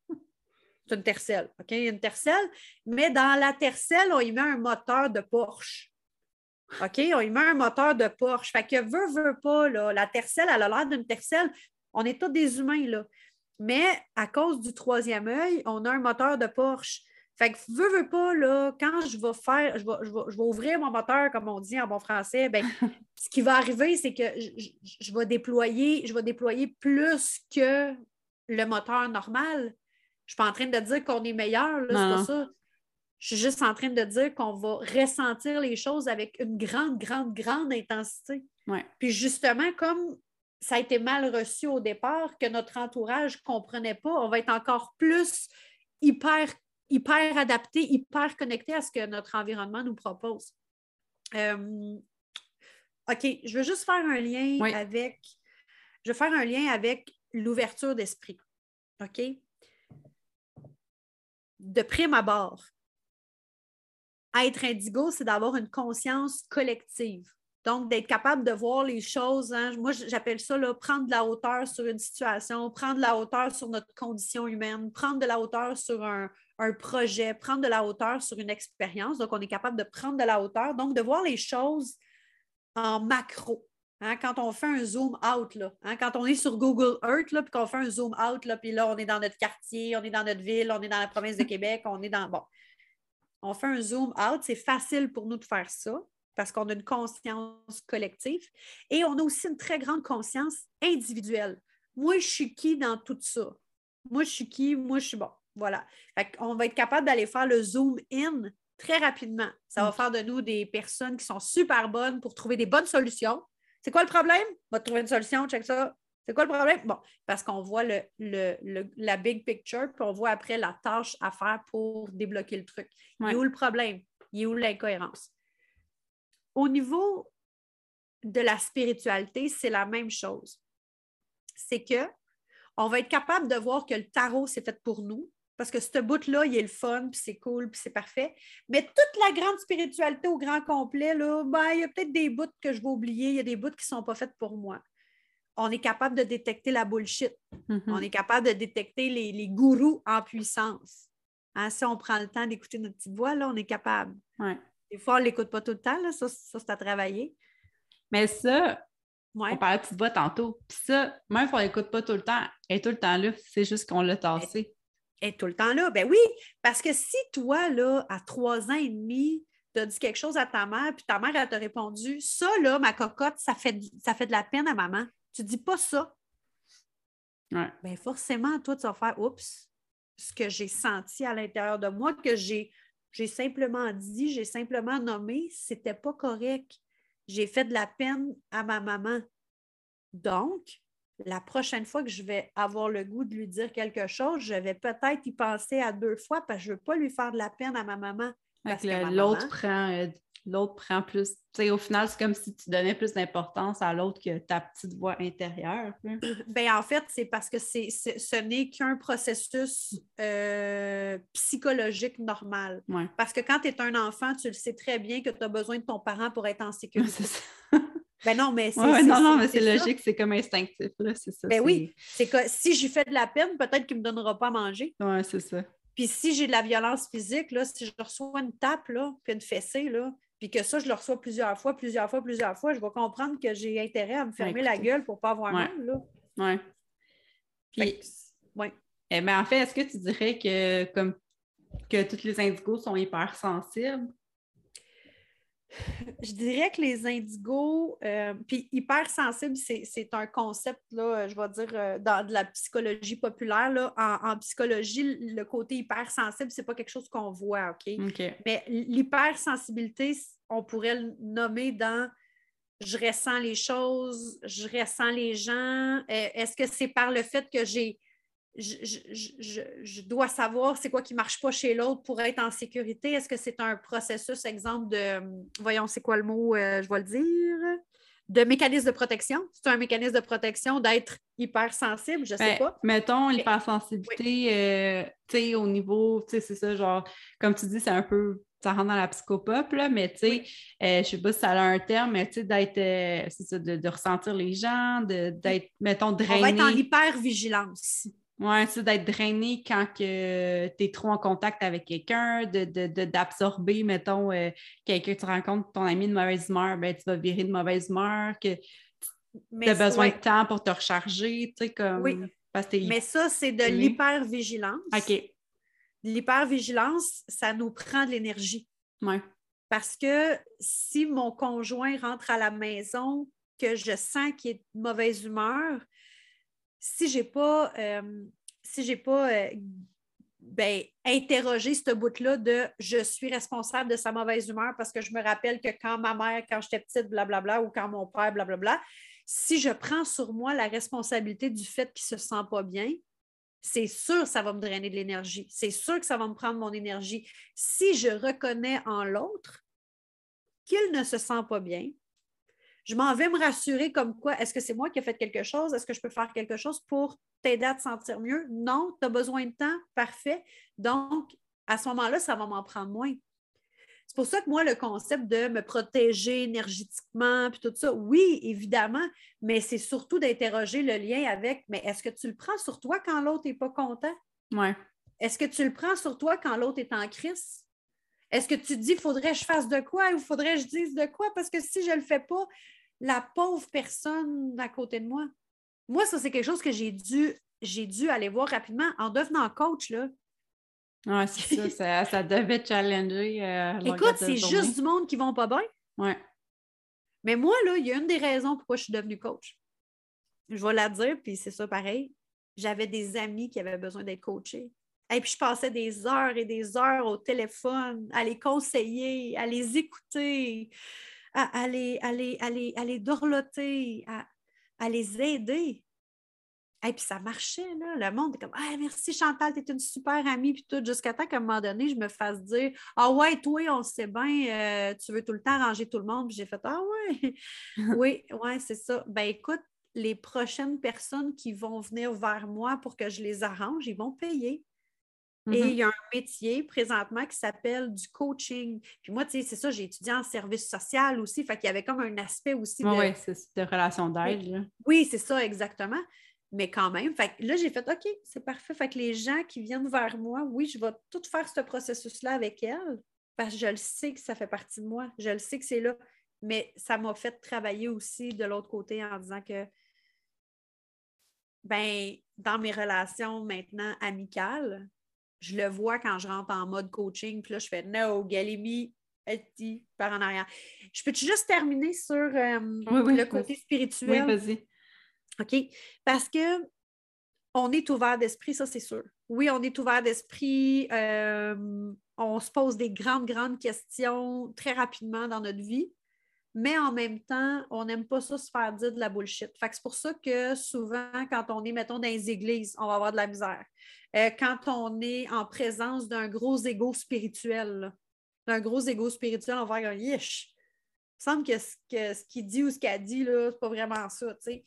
C'est une tercelle, OK? Une tercelle, mais dans la tercelle, on y met un moteur de Porsche. OK? On y met un moteur de Porsche. Fait que veut, veut pas, là, la tercelle, elle a l'air d'une tercelle. On est tous des humains, là. Mais à cause du troisième œil, on a un moteur de Porsche. Fait que veut, veut pas, là, quand je vais faire, je vais, je, vais, ouvrir mon moteur, comme on dit en bon français, ben, (laughs) ce qui va arriver, c'est que je, je, vais déployer, je vais déployer plus que le moteur normal. Je ne suis pas en train de dire qu'on est meilleur, c'est pas ça. Je suis juste en train de dire qu'on va ressentir les choses avec une grande, grande, grande intensité. Puis justement, comme ça a été mal reçu au départ, que notre entourage ne comprenait pas, on va être encore plus hyper, hyper adapté, hyper connecté à ce que notre environnement nous propose. Euh, OK, je veux juste faire un lien avec. Je veux faire un lien avec l'ouverture d'esprit. OK? De prime abord, être indigo, c'est d'avoir une conscience collective. Donc, d'être capable de voir les choses. Hein. moi, j'appelle ça prendre de la hauteur sur une situation, prendre de la hauteur sur notre condition humaine, prendre de la hauteur sur un projet, prendre de la hauteur sur une expérience. Donc, on est capable de prendre de la hauteur, donc de voir les choses en macro. Hein, quand on fait un zoom out, là, hein, quand on est sur Google Earth, puis qu'on fait un zoom out, là, puis là, on est dans notre quartier, on est dans notre ville, on est dans la province de (laughs) Québec, on est dans. Bon. On fait un zoom out, c'est facile pour nous de faire ça parce qu'on a une conscience collective et on a aussi une très grande conscience individuelle. Moi, je suis qui dans tout ça? Moi, je suis qui? Moi, je suis bon. Voilà. on va être capable d'aller faire le zoom in très rapidement. Ça va mm. faire de nous des personnes qui sont super bonnes pour trouver des bonnes solutions c'est quoi le problème? On va trouver une solution, check ça. C'est quoi le problème? Bon, parce qu'on voit le, la big picture, puis on voit après la tâche à faire pour débloquer le truc. Il est où le problème? Il est où l'incohérence? Au niveau de la spiritualité, c'est la même chose. C'est que on va être capable de voir que le tarot, c'est fait pour nous, parce que ce bout-là, il est le fun, puis c'est cool, puis c'est parfait. Mais toute la grande spiritualité au grand complet, là, ben, il y a peut-être des bouts que je vais oublier, il y a des bouts qui ne sont pas faits pour moi. On est capable de détecter la bullshit. Mhm. On est capable de détecter les, gourous en puissance. Hein, si on prend le temps d'écouter notre petite voix, là, on est capable. Des fois, on ne l'écoute pas tout le temps, là, ça, ça c'est à travailler. Mais ça, on parlait de petite voix tantôt. Puis ça, même si on l'écoute pas tout le temps, elle est tout le temps là. C'est juste qu'on l'a tassé est tout le temps là. Ben oui, parce que si toi, là, à trois ans et demi, tu as dit quelque chose à ta mère, puis ta mère, elle t'a répondu Ça, là, ma cocotte, ça fait, ça fait de la peine à maman. Tu dis pas ça. Ouais. Ben forcément, toi, tu vas faire Oups, ce que j'ai senti à l'intérieur de moi, que j'ai, j'ai simplement dit, j'ai simplement nommé, c'était pas correct. J'ai fait de la peine à ma maman. Donc, la prochaine fois que je vais avoir le goût de lui dire quelque chose, je vais peut-être y penser à deux fois parce que je ne veux pas lui faire de la peine à ma maman. L'autre prend, euh, l'autre prend plus. au final, c'est comme si tu donnais plus d'importance à l'autre que ta petite voix intérieure. (clears throat) Ben, en fait, c'est parce que c'est, ce n'est qu'un processus euh, psychologique normal. Parce que quand tu es un enfant, tu le sais très bien que tu as besoin de ton parent pour être en (laughs) sécurité. (laughs) Ben non, mais c'est. non, non, mais c'est logique, c'est comme instinctif, là, c'est ça. Ben oui, c'est que si j'y fais de la peine, peut-être qu'il ne me donnera pas à manger. Oui, c'est ça. Puis si j'ai de la violence physique, là, si je reçois une tape, là, puis une fessée, là, puis que ça, je le reçois plusieurs fois, plusieurs fois, plusieurs fois, je vais comprendre que j'ai intérêt à me fermer la gueule pour ne pas avoir mal, là. Oui. Puis, ouais. Eh bien, en fait, est-ce que tu dirais que comme que tous les indigos sont hypersensibles? Je dirais que les indigos, euh, puis hypersensibles, c'est un concept, là, je vais dire, euh, dans de la psychologie populaire. Là. En, psychologie, le côté hypersensible, c'est pas quelque chose qu'on voit, OK? Mais l'hypersensibilité, on pourrait le nommer dans je ressens les choses, je ressens les gens. Euh, est-ce que c'est par le fait que j'ai je, dois savoir c'est quoi qui ne marche pas chez l'autre pour être en sécurité. Est-ce que c'est un processus, exemple de, voyons, c'est quoi le mot, euh, je vais le dire, de mécanisme de protection? C'est un mécanisme de protection d'être hypersensible, je ne sais ben, pas. Mettons l'hypersensibilité, euh, tu sais, au niveau, tu sais, c'est ça, genre, comme tu dis, c'est un peu ça rentre dans la psychopop, là, mais tu sais, euh, je ne sais pas si ça a un terme, mais tu sais, d'être, c'est ça, de, ressentir les gens, d'être, mettons, drainé. On va être en hypervigilance. Oui, c'est d'être drainé quand tu es trop en contact avec quelqu'un, d'absorber, de, mettons, euh, quelqu'un que tu rencontres, ton ami de mauvaise humeur, ben, tu vas virer de mauvaise humeur, que tu as besoin de temps pour te recharger, tu sais, comme... Oui, mais ça, c'est de l'hypervigilance. OK. L'hypervigilance, ça nous prend de l'énergie. Oui. Parce que si mon conjoint rentre à la maison, que je sens qu'il est de mauvaise humeur, si j'ai pas, euh, pas euh, ben, interrogé ce bout-là de je suis responsable de sa mauvaise humeur parce que je me rappelle que quand ma mère, quand j'étais petite, blablabla, ou quand mon père, blablabla, si je prends sur moi la responsabilité du fait qu'il ne se sent pas bien, c'est sûr que ça va me drainer de l'énergie. C'est sûr que ça va me prendre mon énergie. Si je reconnais en l'autre qu'il ne se sent pas bien, je m'en vais me rassurer comme quoi, est-ce que c'est moi qui ai fait quelque chose? Est-ce que je peux faire quelque chose pour t'aider à te sentir mieux? Non, tu as besoin de temps, parfait. Donc, à ce moment-là, ça va m'en prendre moins. C'est pour ça que moi, le concept de me protéger énergétiquement, puis tout ça, oui, évidemment, mais c'est surtout d'interroger le lien avec, mais est-ce que tu le prends sur toi quand l'autre n'est pas content? Oui. Est-ce que tu le prends sur toi quand l'autre est en crise? Est-ce que tu te dis, faudrait que je fasse de quoi ou faudrait que je dise de quoi? Parce que si je ne le fais pas, la pauvre personne à côté de moi. Moi, ça, c'est quelque chose que j'ai dû, j'ai dû aller voir rapidement en devenant coach. Là. Oui, c'est (laughs) ça, ça, devait challenger. Euh, Écoute, c'est juste du monde qui ne vont pas bien. Oui. Mais moi, là, il y a une des raisons pourquoi je suis devenue coach. Je vais la dire, puis c'est ça pareil. J'avais des amis qui avaient besoin d'être coachés. Et puis je passais des heures et des heures au téléphone à les conseiller, à les écouter, à, les, à, les, dorloter, à, les aider. Et puis ça marchait, là. Le monde est comme Ah, merci Chantal, tu es une super amie, puis tout, jusqu'à temps qu'à un moment donné, je me fasse dire Ah ouais, toi, on sait bien, euh, tu veux tout le temps ranger tout le monde. Puis j'ai fait Ah ouais, (laughs) oui, ouais, c'est ça. Ben écoute, les prochaines personnes qui vont venir vers moi pour que je les arrange, ils vont payer. Et Mm-hmm. il y a un métier présentement qui s'appelle du coaching. Puis moi, tu sais, c'est ça, j'ai étudié en service social aussi. Fait qu'il y avait comme un aspect aussi de. Oui, c'est de relation d'aide. Oui, c'est ça, exactement. Mais quand même, fait que là, j'ai fait OK, c'est parfait. Fait que les gens qui viennent vers moi, oui, je vais tout faire ce processus-là avec elles parce que je le sais que ça fait partie de moi. Je le sais que c'est là. Mais ça m'a fait travailler aussi de l'autre côté en disant que, ben, dans mes relations maintenant amicales, je le vois quand je rentre en mode coaching. Puis là, je fais No, Galimi, Eti, par en arrière. Je peux-tu juste terminer sur euh, Oui, oui, le côté Oui, spirituel? vas-y. OK? Parce que on est ouvert d'esprit, ça, c'est sûr. Oui, on est ouvert d'esprit. euh, on se pose des grandes, grandes questions très rapidement dans notre vie. Mais en même temps, on n'aime pas ça se faire dire de la bullshit. Fait que c'est pour ça que souvent, quand on est, mettons, dans les églises, on va avoir de la misère. Euh, quand on est en présence d'un gros ego spirituel, d'un gros ego spirituel, on va faire un yish. Il me semble que ce que- ce qu'il dit ou ce qu'elle dit, là, c'est pas vraiment ça. Fait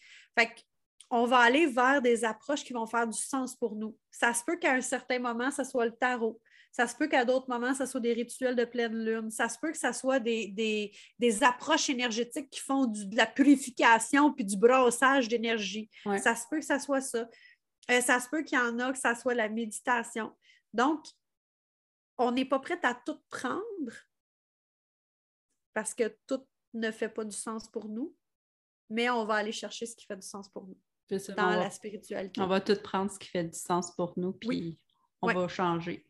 qu'on va aller vers des approches qui vont faire du sens pour nous. Ça se peut qu'à un certain moment, ça soit le tarot. Ça se peut qu'à d'autres moments, ça soit des rituels de pleine lune. Ça se peut que ça soit des, des- des approches énergétiques qui font du- de la purification puis du brossage d'énergie. Ouais. Ça se peut que ça soit ça. Euh, ça se peut qu'il y en a que ça soit la méditation. Donc, on n'est pas prête à tout prendre parce que tout ne fait pas du sens pour nous, mais on va aller chercher ce qui fait du sens pour nous dans va, la spiritualité. on va tout prendre ce qui fait du sens pour nous, puis Oui. on va changer.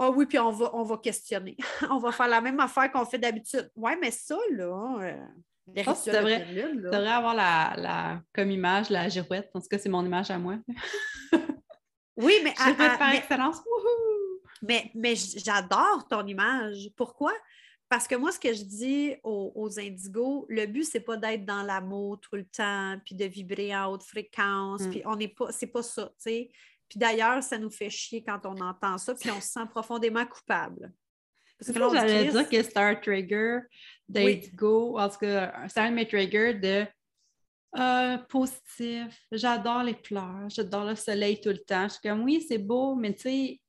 Ah oui, puis on va, on va questionner. (laughs) on va faire la même affaire qu'on fait d'habitude. Ouais, mais ça, là, euh, les de tu devrais- Tu devrais avoir la, la, comme image la girouette. En tout cas, c'est mon image à moi. (laughs) Oui, mais, (laughs) à- Girouette à- par mais- excellence. Mais, mais j'adore ton image. Pourquoi? Parce que moi, ce que je dis aux, aux indigos, le but, c'est pas d'être dans l'amour tout le temps, puis de vibrer en haute fréquence, Mm. puis on n'est pas, c'est pas ça, tu sais. Puis d'ailleurs, ça nous fait chier quand on entend ça, puis on se sent profondément coupable. Parce que dit, j'allais dire que c'est un trigger d'Indigo. En tout cas, c'est un de mes triggers de euh, positif. J'adore les fleurs. J'adore le soleil tout le temps. Je suis comme, oui, c'est beau, mais tu sais,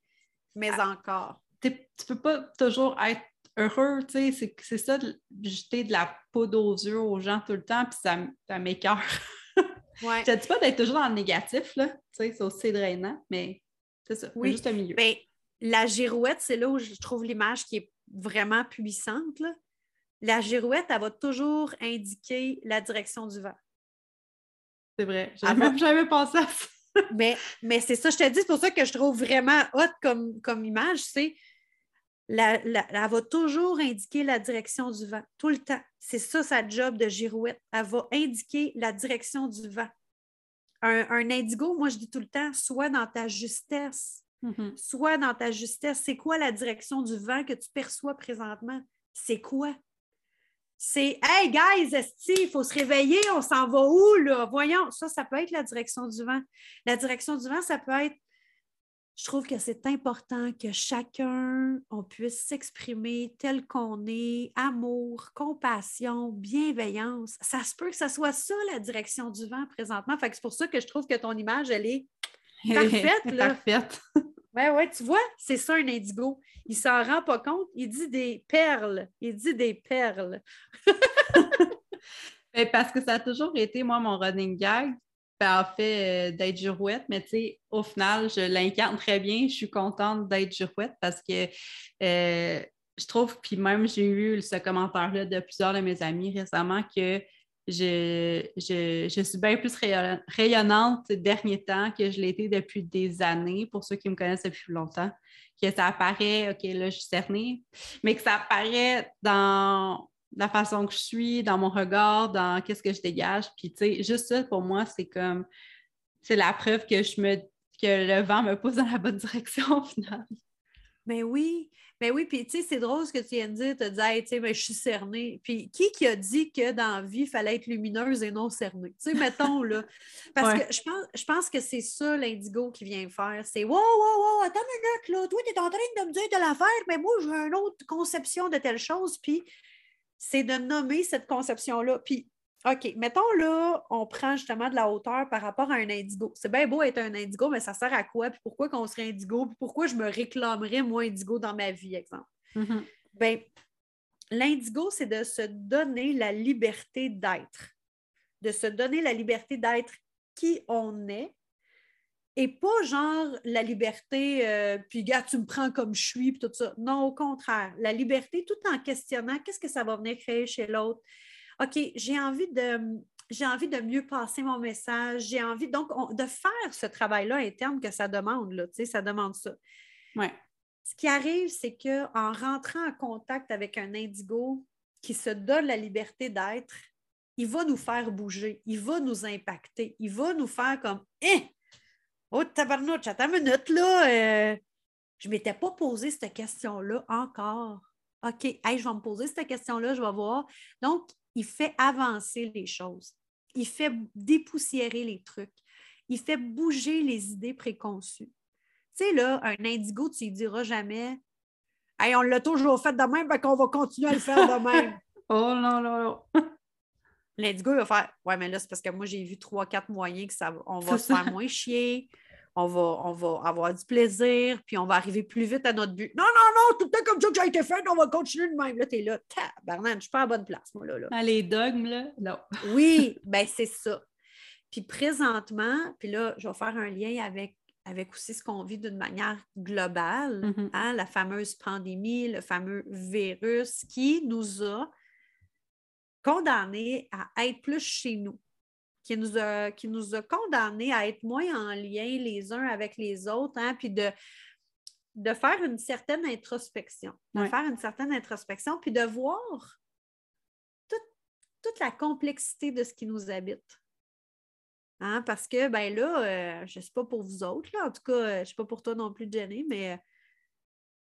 mais encore. t'es- tu peux pas toujours être heureux, tu sais, c'est, ça de jeter de la poudre aux yeux aux gens tout le temps, puis ça, ça m'écœure. (laughs) Ouais. Je te dis pas d'être toujours dans le négatif, là, tu sais, c'est aussi drainant, mais c'est ça, Oui. juste un milieu. Ben, la girouette, c'est là où je trouve l'image qui est vraiment puissante. là. La girouette, elle va toujours indiquer la direction du vent. c'est vrai, j'avais jamais pensé à ça. Mais, mais c'est ça, je te dis, c'est pour ça que je trouve vraiment hot comme, comme image, c'est la, la- elle va toujours indiquer la direction du vent, tout le temps. C'est ça sa job de girouette. Elle va indiquer la direction du vent. Un, un indigo, moi je dis tout le temps, soit dans ta justesse, Mhm. soit dans ta justesse. C'est quoi la direction du vent que tu perçois présentement? C'est quoi? C'est Hey guys, esti, il faut se réveiller, on s'en va où là? Voyons, ça, ça peut être la direction du vent. La direction du vent, ça peut être. Je trouve que c'est important que chacun, on puisse s'exprimer tel qu'on est, amour, compassion, bienveillance. Ça se peut que ça soit ça la direction du vent présentement. Fait que c'est pour ça que je trouve que ton image, elle est (laughs) Parfaite, là. Parfaite. Ouais, ouais, tu vois, c'est ça un indigo. Il s'en rend pas compte. Il dit des perles. Il dit des perles. (laughs) Ben, parce que ça a toujours été, moi, mon running gag. Ben, en fait, euh, d'être girouette, mais tu sais, au final, je l'incarne très bien. Je suis contente d'être girouette parce que euh, je trouve, puis même j'ai eu ce commentaire-là de plusieurs de mes amis récemment que je, je, je suis bien plus rayon- rayonnante ces derniers temps que je été depuis des années, pour ceux qui me connaissent depuis longtemps, que ça apparaît, OK, là, je suis cernée, mais que ça apparaît dans la façon que je suis, dans mon regard, dans qu'est-ce que je dégage. Puis, tu sais, juste ça, pour moi, c'est comme, c'est la preuve que je me, que le vent me pousse dans la bonne (laughs) direction au final. Mais oui, mais oui, puis tu sais, c'est drôle ce que tu viens de dire, te dire, hey, tu sais, mais je suis cernée. Puis qui qui a dit que dans la vie, il fallait être lumineuse et non cernée? Tu sais, mettons, là. (laughs) Parce que je pense, je pense que c'est ça l'indigo qui vient faire. C'est wow, wow, wow, attends une minute, là. Toi, tu es en train de me dire de la faire, mais moi, j'ai une autre conception de telle chose. Puis c'est de nommer cette conception-là. Puis OK, mettons là, on prend justement de la hauteur par rapport à un indigo. C'est bien beau être un indigo, mais ça sert à quoi? Puis pourquoi qu'on serait indigo? Puis pourquoi je me réclamerais moi indigo dans ma vie, exemple? Mhm. Bien, l'indigo, c'est de se donner la liberté d'être. De se donner la liberté d'être qui on est. Et pas genre la liberté, euh, puis gars, tu me prends comme je suis, puis tout ça. Non, au contraire. La liberté, tout en questionnant qu'est-ce que ça va venir créer chez l'autre OK, j'ai envie de, j'ai envie de mieux passer mon message, j'ai envie donc de faire ce travail-là interne que ça demande, là, ça demande ça. Ouais. Ce qui arrive, c'est qu'en rentrant en contact avec un indigo qui se donne la liberté d'être, il va nous faire bouger, il va nous impacter, il va nous faire comme Hein! Oh, tabarnouche, attends une minute, là, euh, je ne m'étais pas posé cette question-là encore. OK, je vais me poser cette question-là, je vais voir. Donc, il fait avancer les choses. Il fait dépoussiérer les trucs. Il fait bouger les idées préconçues. Tu sais, là, un indigo, tu ne diras jamais Hey, on l'a toujours fait de même, ben qu'on va continuer à le faire de même. (laughs) oh non, non, non. L'indigo, il va faire Ouais, mais là, c'est parce que moi, j'ai vu trois, quatre moyens que ça, on va se faire moins chier on va, on va avoir du plaisir, puis on va arriver plus vite à notre but. Non, non, non, tout le temps comme ça que j'ai été fait, on va continuer de même. Là, t'es là, tabarnan, je suis pas à bonne place, moi, là. là. Ah, les dogmes, là, non. (laughs) oui, ben c'est ça. Puis présentement, puis là, je vais faire un lien avec, avec aussi ce qu'on vit d'une manière globale, Mm-hmm. hein, la fameuse pandémie, le fameux virus qui nous a condamnés à être plus chez nous qui nous a, qui nous a condamnés à être moins en lien les uns avec les autres, hein, puis de, de faire une certaine introspection, de Ouais. faire une certaine introspection, puis de voir toute, toute la complexité de ce qui nous habite. Hein, parce que, ben là, euh, je ne sais pas pour vous autres, là, en tout cas, euh, je ne sais pas pour toi non plus, Jenny, mais euh,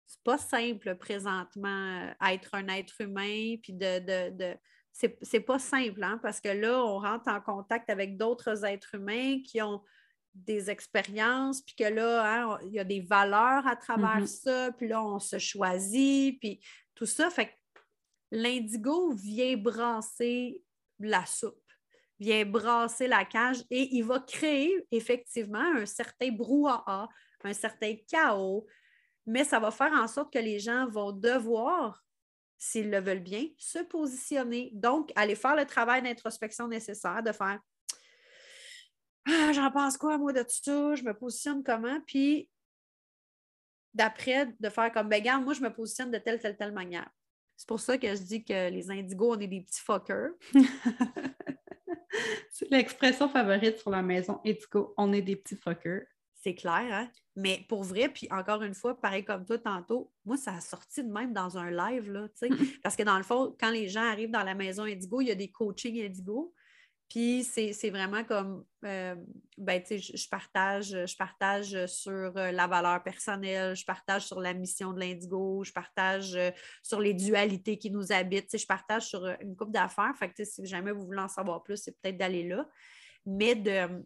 c'est pas simple présentement euh, être un être humain, puis de, de, de c'est, pas simple, hein, parce que là, on rentre en contact avec d'autres êtres humains qui ont des expériences, puis que là, hein, il y a des valeurs à travers Mhm. ça, puis là, on se choisit, puis tout ça. Fait que l'indigo vient brasser la soupe, vient brasser la cage et il va créer effectivement un certain brouhaha, un certain chaos, mais ça va faire en sorte que les gens vont devoir s'ils le veulent bien, se positionner. Donc, aller faire le travail d'introspection nécessaire, de faire Ah, j'en pense quoi, moi, de tout ça? Je me positionne comment? Puis, d'après, de faire comme, ben, moi, je me positionne de telle, telle, telle manière. C'est pour ça que je dis que les indigos, on est des petits fuckers. (laughs) C'est l'expression favorite sur la maison Indigo. On est des petits fuckers. C'est clair, hein? Mais pour vrai, puis encore une fois, pareil comme toi tantôt, moi, ça a sorti de même dans un live, là, tu sais. Parce que dans le fond, quand les gens arrivent dans la maison Indigo, il y a des coachings Indigo. Puis c'est c'est vraiment comme, euh, ben, tu sais, je, partage, je partage sur euh, la valeur personnelle, je partage sur la mission de l'Indigo, je partage euh, sur les dualités qui nous habitent, tu sais, je partage sur une coupe d'affaires. Fait que, tu sais, si jamais vous voulez en savoir plus, c'est peut-être d'aller là. Mais de,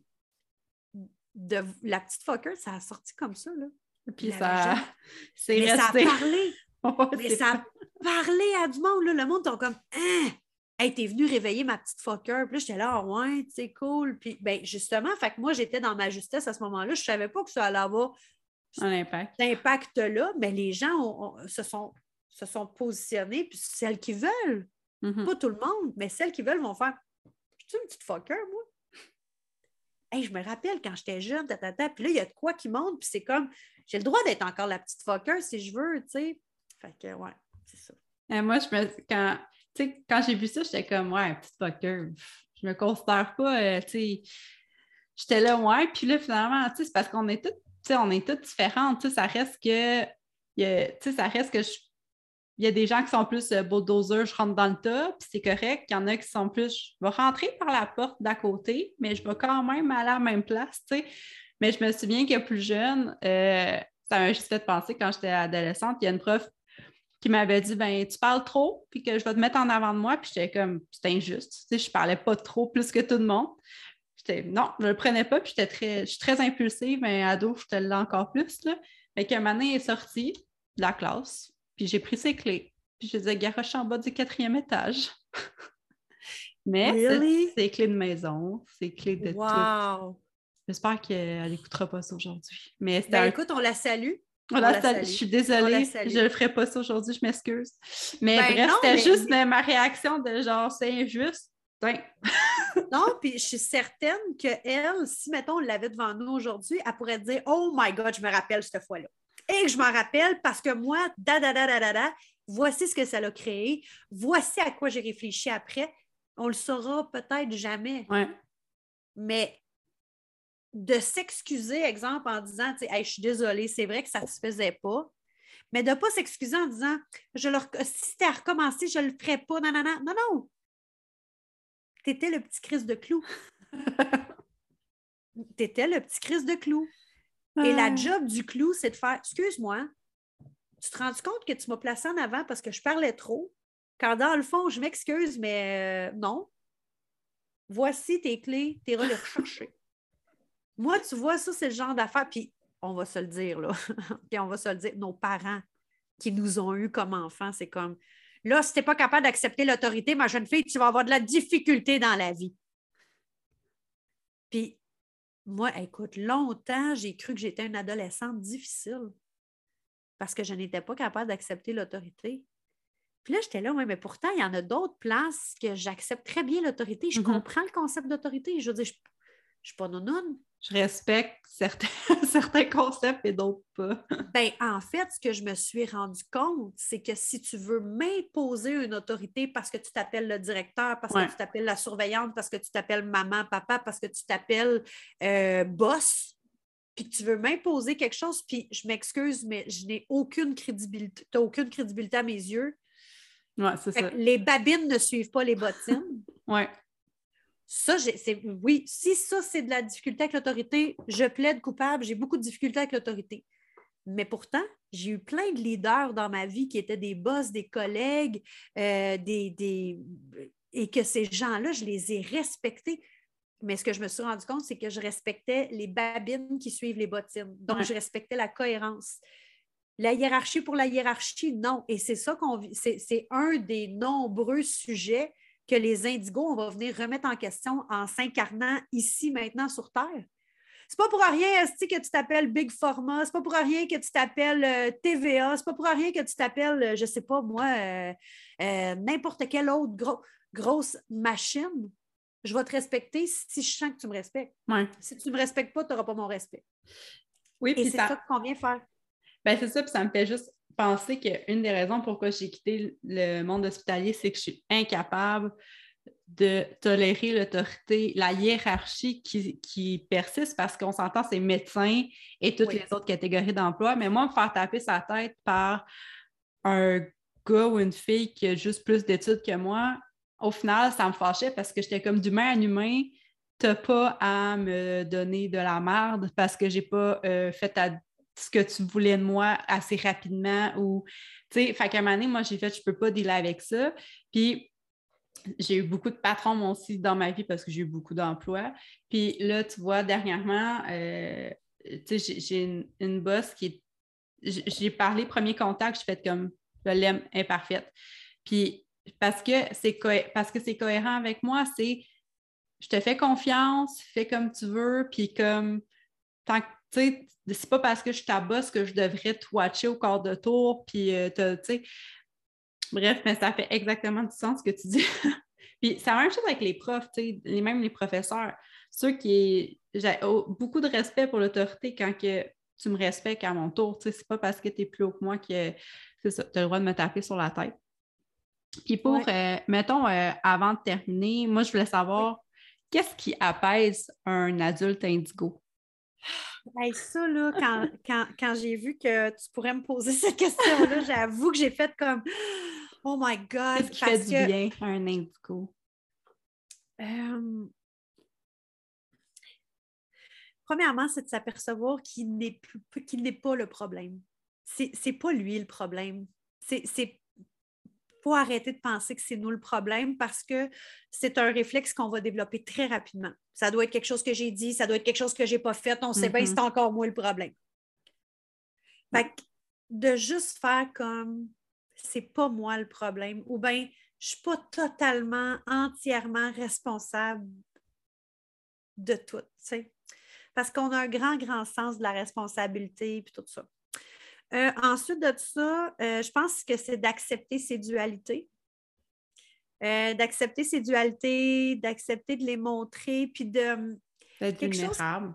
de la petite fucker, ça a sorti comme ça, là. Puis ça, (laughs) c'est Mais ça a parlé. (laughs) Ouais, Mais ça a parlé à du monde, là. Le monde t'ont comme Hein? Hey, t'es venu réveiller ma petite fucker. Puis là, j'étais là, Ah ouais, c'est cool. Puis, ben, justement, fait que moi, j'étais dans ma justesse à ce moment-là. Je savais pas que ça allait avoir un impact. cet impact-là, mais les gens ont- ont- se, sont, se sont positionnés. Puis celles qui veulent, Mhm. pas tout le monde, mais celles qui veulent vont faire Je suis une petite fucker, moi? Je me rappelle quand j'étais jeune, tatata, puis là, il y a de quoi qui monte, puis c'est comme j'ai le droit d'être encore la petite fucker si je veux, tu sais. Fait que, ouais, c'est ça. Euh, moi, je me, quand, quand j'ai vu ça, j'étais comme, ouais, petite fucker. Je me considère pas, euh, tu sais. J'étais là, ouais. Puis là, finalement, tu sais, c'est parce qu'on est toutes, tu sais, on est toutes différentes. Tu sais, ça reste que, tu sais, ça reste que je- il y a des gens qui sont plus euh, bulldozer, je rentre dans le tas, puis c'est correct. Il y en a qui sont plus, je vais rentrer par la porte d'à côté, mais je vais quand même aller à la même place, tu sais. Mais je me souviens que plus jeune, euh, ça m'a juste fait penser quand j'étais adolescente, il y a une prof qui m'avait dit ben tu parles trop puis que je vais te mettre en avant de moi puis j'étais comme c'est injuste tu sais je parlais pas trop plus que tout le monde j'étais non je le prenais pas puis j'étais très je suis très impulsive mais ado je te l'ai encore plus là mais qu'un moment est sorti de la classe puis j'ai pris ses clés. Puis je les ai garochées en bas du quatrième étage. (laughs) Mais c'est c'est clés de maison c'est clés de tout. J'espère qu'elle n'écoutera pas ça aujourd'hui. Mais ben, écoute on la salue. Je suis désolée, je ne ferai pas ça aujourd'hui, je m'excuse. Mais ben bref, c'était juste ma réaction de genre, c'est injuste. (laughs) non, puis je suis certaine qu'elle, si, mettons, on l'avait devant nous aujourd'hui, elle pourrait dire Oh my God, je me rappelle cette fois-là. Et que je m'en rappelle parce que moi, da, da, da, da, da, da, voici ce que ça l'a créé, voici à quoi j'ai réfléchi après. On le saura peut-être jamais. Ouais. Mais de s'excuser, exemple, en disant, je suis désolée, c'est vrai que ça ne se faisait pas, mais de ne pas s'excuser en disant, je leur, si c'était à recommencer, je ne le ferais pas, non, non, non, non, non. Tu étais le petit crise de clou. (laughs) tu étais le petit crise de clou. Et la ah. job du clou, c'est de faire, excuse-moi, tu te rends compte que tu m'as placé en avant parce que je parlais trop, quand dans le fond, je m'excuse, mais euh, non. Voici tes clés, tu iras les rechercher. (laughs) Moi, tu vois, ça, c'est le genre d'affaire. Puis, on va se le dire, là. (laughs) puis, on va se le dire, nos parents qui nous ont eus comme enfants, c'est comme là, si tu n'es pas capable d'accepter l'autorité, ma jeune fille, tu vas avoir de la difficulté dans la vie. Puis, moi, écoute, longtemps, j'ai cru que j'étais une adolescente difficile parce que je n'étais pas capable d'accepter l'autorité. Puis là, j'étais là, oui, mais pourtant, il y en a d'autres places que j'accepte très bien l'autorité. Je mm-hmm. comprends le concept d'autorité. Je veux dire, je je suis pas nounoune. Je respecte certains, (laughs) certains concepts et d'autres pas. (laughs) ben, en fait, ce que je me suis rendu compte, c'est que si tu veux m'imposer une autorité parce que tu t'appelles le directeur, parce que tu t'appelles la surveillante, parce que tu t'appelles maman, papa, parce que tu t'appelles euh, boss, puis que tu veux m'imposer quelque chose, puis je m'excuse, mais je n'ai aucune crédibilité, tu n'as aucune crédibilité à mes yeux. Ouais, c'est ça. Les babines ne suivent pas les bottines. (laughs) ouais. Ça, c'est oui, si ça, c'est de la difficulté avec l'autorité, je plaide coupable, j'ai beaucoup de difficultés avec l'autorité. Mais pourtant, j'ai eu plein de leaders dans ma vie qui étaient des boss, des collègues, euh, des, et que ces gens-là, je les ai respectés. Mais ce que je me suis rendu compte, c'est que je respectais les babines qui suivent les bottines. Donc, je respectais la cohérence. La hiérarchie pour la hiérarchie, non. Et c'est ça qu'on c'est un des nombreux sujets que les indigos, on va venir remettre en question en s'incarnant ici, maintenant, sur Terre? C'est pas pour rien que tu t'appelles Big Pharma, c'est pas pour rien que tu t'appelles euh, TVA, c'est pas pour rien que tu t'appelles, euh, je sais pas moi, euh, n'importe quelle autre grosse machine. Je vais te respecter si je sens que tu me respectes. Si tu ne me respectes pas, tu n'auras pas mon respect. Oui, Et c'est ça, qu'on vient faire. Ben, c'est ça, puis ça me fait juste penser qu'une des raisons pourquoi j'ai quitté le monde hospitalier, c'est que je suis incapable de tolérer l'autorité, la hiérarchie qui, persiste parce qu'on s'entend, c'est médecins et toutes les autres catégories d'emploi. Mais moi, me faire taper sa tête par un gars ou une fille qui a juste plus d'études que moi, au final, ça me fâchait parce que j'étais comme d'humain à humain. T'as pas à me donner de la merde parce que j'ai pas euh, fait ta ce que tu voulais de moi assez rapidement ou, tu sais, fait qu'à un moment donné, moi, j'ai fait, je peux pas dealer avec ça. Puis, j'ai eu beaucoup de patrons, aussi, dans ma vie parce que j'ai eu beaucoup d'emplois. Puis là, tu vois, dernièrement, euh, tu sais, j'ai une, une boss qui est. J'ai parlé premier contact, je fais comme je l'aime imparfaite. Puis parce que c'est parce que c'est cohérent avec moi, c'est je te fais confiance, fais comme tu veux, puis comme tant que sais, c'est pas parce que je suis ta boss que je devrais te watcher au corps de tour, puis euh, tu sais. Bref, mais ça fait exactement du sens ce que tu dis. (laughs) puis c'est la même chose avec les profs, tu sais, même les professeurs. Ceux qui. J'ai beaucoup de respect pour l'autorité quand que tu me respectes à mon tour. Tu sais, c'est pas parce que tu es plus haut que moi que tu as le droit de me taper sur la tête. Puis pour, euh, mettons, euh, avant de terminer, moi, je voulais savoir qu'est-ce qui apaise un adulte indigo? (sighs) ça, là, quand, j'ai vu que tu pourrais me poser (laughs) cette question-là, j'avoue que j'ai fait comme Oh my God! Qu'est-ce qui fait du bien un indigo? Euh, premièrement, c'est de s'apercevoir qu'il n'est n'est pas le problème. C'est n'est pas lui le problème. C'est arrêter de penser que c'est nous le problème parce que c'est un réflexe qu'on va développer très rapidement. Ça doit être quelque chose que j'ai dit, ça doit être quelque chose que je n'ai pas fait, on sait bien, mm-hmm. c'est encore moi le problème. Fait de juste faire comme c'est pas moi le problème ou bien je suis pas totalement, entièrement responsable de tout, Parce qu'on a un grand, grand sens de la responsabilité et tout ça. Euh, ensuite de ça, euh, je pense que c'est d'accepter ces dualités. Euh, d'accepter ces dualités, d'accepter de les montrer, puis de. D'être vulnérable.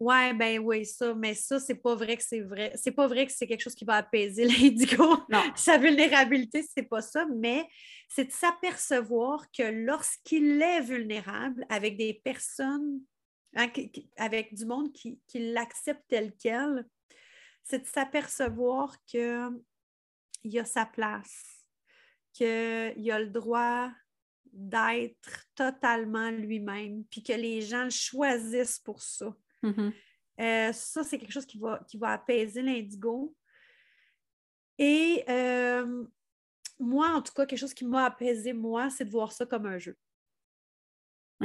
Ouais, ben oui, ça, mais ça, c'est pas vrai que c'est vrai. C'est pas vrai que c'est quelque chose qui va apaiser (laughs) l'indigo. Non. (laughs) Sa vulnérabilité, c'est pas ça, mais c'est de s'apercevoir que lorsqu'il est vulnérable avec des personnes, hein, avec du monde qui, qui l'accepte tel quel, c'est de s'apercevoir qu'il a sa place, qu'il a le droit d'être totalement lui-même, puis que les gens le choisissent pour ça. Mm-hmm. Euh, ça, c'est quelque chose qui va, qui va apaiser l'indigo. Et euh, moi, en tout cas, quelque chose qui m'a apaisé, moi, c'est de voir ça comme un jeu.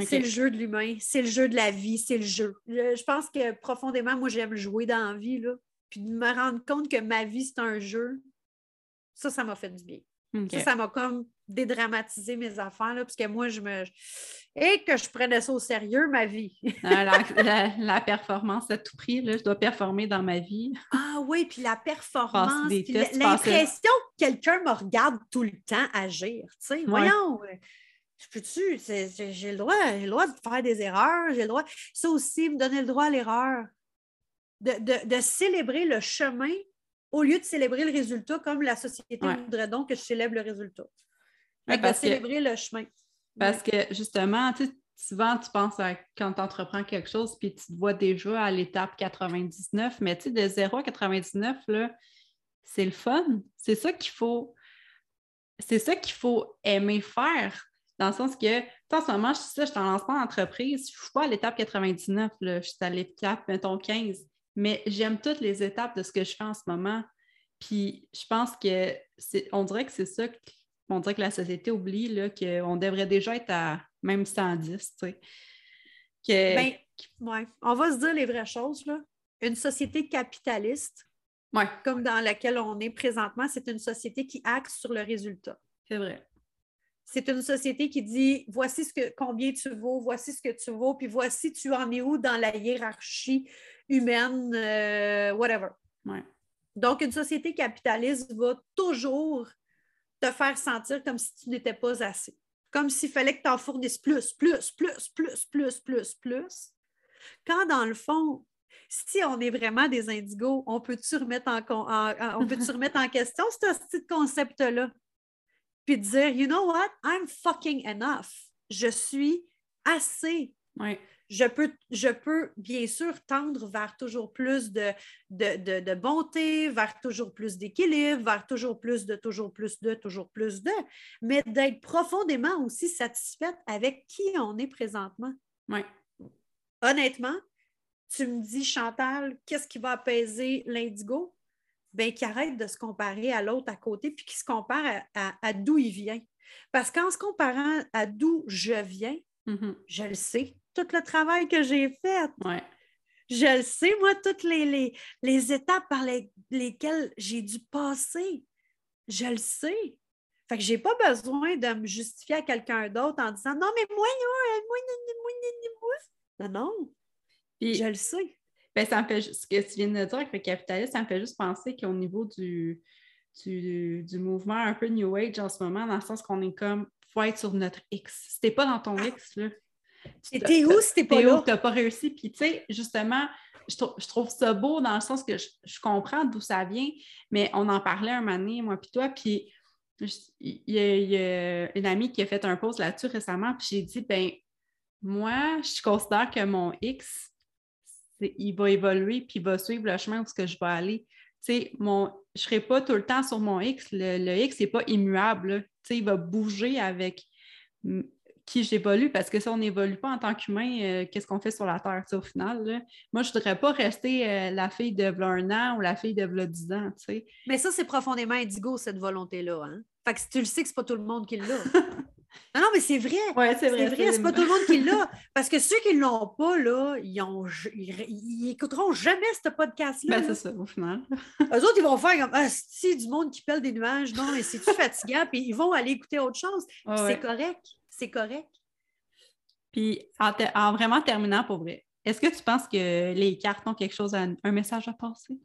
C'est le jeu de l'humain, c'est le jeu de la vie, c'est le jeu. Je, je, pense que profondément, moi, j'aime jouer dans la vie. Là puis de me rendre compte que ma vie, c'est un jeu, ça, ça m'a fait du bien. Ça, ça m'a comme dédramatisé mes affaires, là, parce que moi, je me. Et que je prenais ça au sérieux, ma vie. Ah, la, performance à tout prix, là, je dois performer dans ma vie. Ah oui, puis la performance, l'impression que quelqu'un me regarde tout le temps agir. Tu sais, voyons, je peux-tu, j'ai le droit, j'ai le droit de faire des erreurs, j'ai le droit. Ça aussi, me donner le droit à l'erreur de, célébrer le chemin au lieu de célébrer le résultat comme la société voudrait donc que je célèbre le résultat. Ouais, de célébrer le chemin. Parce que justement, souvent tu penses à quand tu entreprends quelque chose, puis tu te vois déjà à l'étape 99, mais tu sais, de 0 à 99, c'est le fun. C'est ça qu'il faut. C'est ça qu'il faut aimer faire. Dans le sens que, en ce moment, je suis, ça, je suis en lancement d'entreprise, je ne suis pas à l'étape 99, là, je suis à l'étape, mettons, 15 mais j'aime toutes les étapes de ce que je fais en ce moment. Puis je pense que c'est, on dirait que c'est ça qu'on dirait que la société oublie, là, qu'on devrait déjà être à même 110, tu sais. Que... Ben, ouais. On va se dire les vraies choses, là. Une société capitaliste, comme dans laquelle on est présentement, c'est une société qui axe sur le résultat. C'est vrai. C'est une société qui dit voici ce que, combien tu vaux, voici ce que tu vaux, puis voici tu en es où dans la hiérarchie humaine, euh, whatever. Donc, une société capitaliste va toujours te faire sentir comme si tu n'étais pas assez. Comme s'il fallait que tu en fournisses plus, plus, plus, plus, plus, plus, plus. Quand dans le fond, si on est vraiment des indigos, on peut-tu remettre en, on peut (laughs) remettre en question ce petit concept-là? Puis dire, you know what? I'm fucking enough. Je suis assez. Ouais je peux, je peux bien sûr tendre vers toujours plus de, de, bonté, vers toujours plus d'équilibre, vers toujours plus de, toujours plus de, toujours plus de, mais d'être profondément aussi satisfaite avec qui on est présentement. Oui. Honnêtement, tu me dis, Chantal, qu'est-ce qui va apaiser l'indigo? Bien, qu'il arrête de se comparer à l'autre à côté, puis qu'il se compare à, d'où il vient. Parce qu'en se comparant à d'où je viens, mm-hmm. je le sais, tout le travail que j'ai fait. Je le sais, moi, toutes les, les, étapes par lesquelles j'ai dû passer. Je le sais. Fait que j'ai pas besoin de me justifier à quelqu'un d'autre en disant non, mais moi, moi, moi, moi, non, non. je le sais. Ben, ça me fait ce que tu viens de dire avec le capitalisme, ça me fait juste penser qu'au niveau du, du, du, mouvement un peu New Age en ce moment, dans le sens qu'on est comme faut être sur notre X. Si t'es pas dans ton ah. X, là, T'es où si t'es pas là? T'as pas réussi? Puis, tu sais, justement, je, trouve ça beau dans le sens que je, comprends d'où ça vient, mais on en parlait un moment donné, moi puis toi, puis il y, a une amie qui a fait un post là-dessus récemment, puis j'ai dit, ben moi, je considère que mon X, il va évoluer, puis il va suivre le chemin où ce que je vais aller. Tu sais, mon, je ne serai pas tout le temps sur mon X. Le, X n'est pas immuable. Tu sais, il va bouger avec qui j'évolue, parce que si on n'évolue pas en tant qu'humain, euh, qu'est-ce qu'on fait sur la Terre, au final? Moi, je ne voudrais pas rester euh, la fille de un an ou la fille de 10 ans, tu sais. Mais ça, c'est profondément indigo, cette volonté-là, hein? Fait que tu le sais que c'est pas tout le monde qui l'a. (laughs) Non, non, mais c'est vrai. Oui, c'est vrai. C'est vrai, c'est pas tout le monde qui l'a. Parce que ceux qui ne l'ont pas, là, ils, ont, ils, écouteront jamais ce podcast-là. Ben, c'est ça, au final. (laughs) Eux autres, ils vont faire comme Ah, si du monde qui pèle des nuages, non, mais c'est-tu fatigant? Puis ils vont aller écouter autre chose. c'est correct. C'est correct. Puis en, vraiment terminant pour vrai, est-ce que tu penses que les cartes ont quelque chose, à, un message à passer?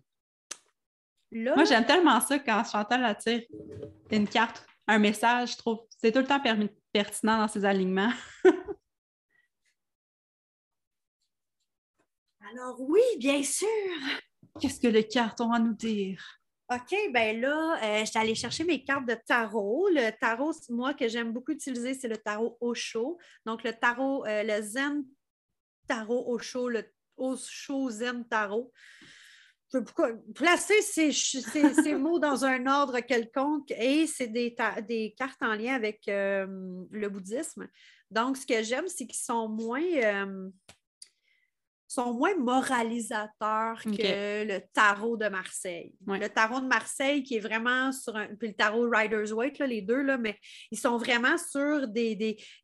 Moi, j'aime tellement ça quand Chantal attire une carte, un message, je trouve. C'est tout le temps pertinent dans ses alignements. (laughs) Alors oui, bien sûr. Qu'est-ce que les cartes ont à nous dire? OK, ben là, euh, je suis allée chercher mes cartes de tarot. Le tarot, moi, que j'aime beaucoup utiliser, c'est le tarot Osho. Donc, le tarot, euh, le Zen Tarot Osho, le Osho Zen Tarot. Je peux placer ces, (laughs) ces, mots dans un ordre quelconque et c'est des, des, cartes en lien avec euh, le bouddhisme. Donc, ce que j'aime, c'est qu'ils sont moins sont moins moralisateurs que le tarot de Marseille. Le tarot de Marseille qui est vraiment sur un. Puis le tarot Rider's Waite, les deux, là, mais ils sont vraiment sur des,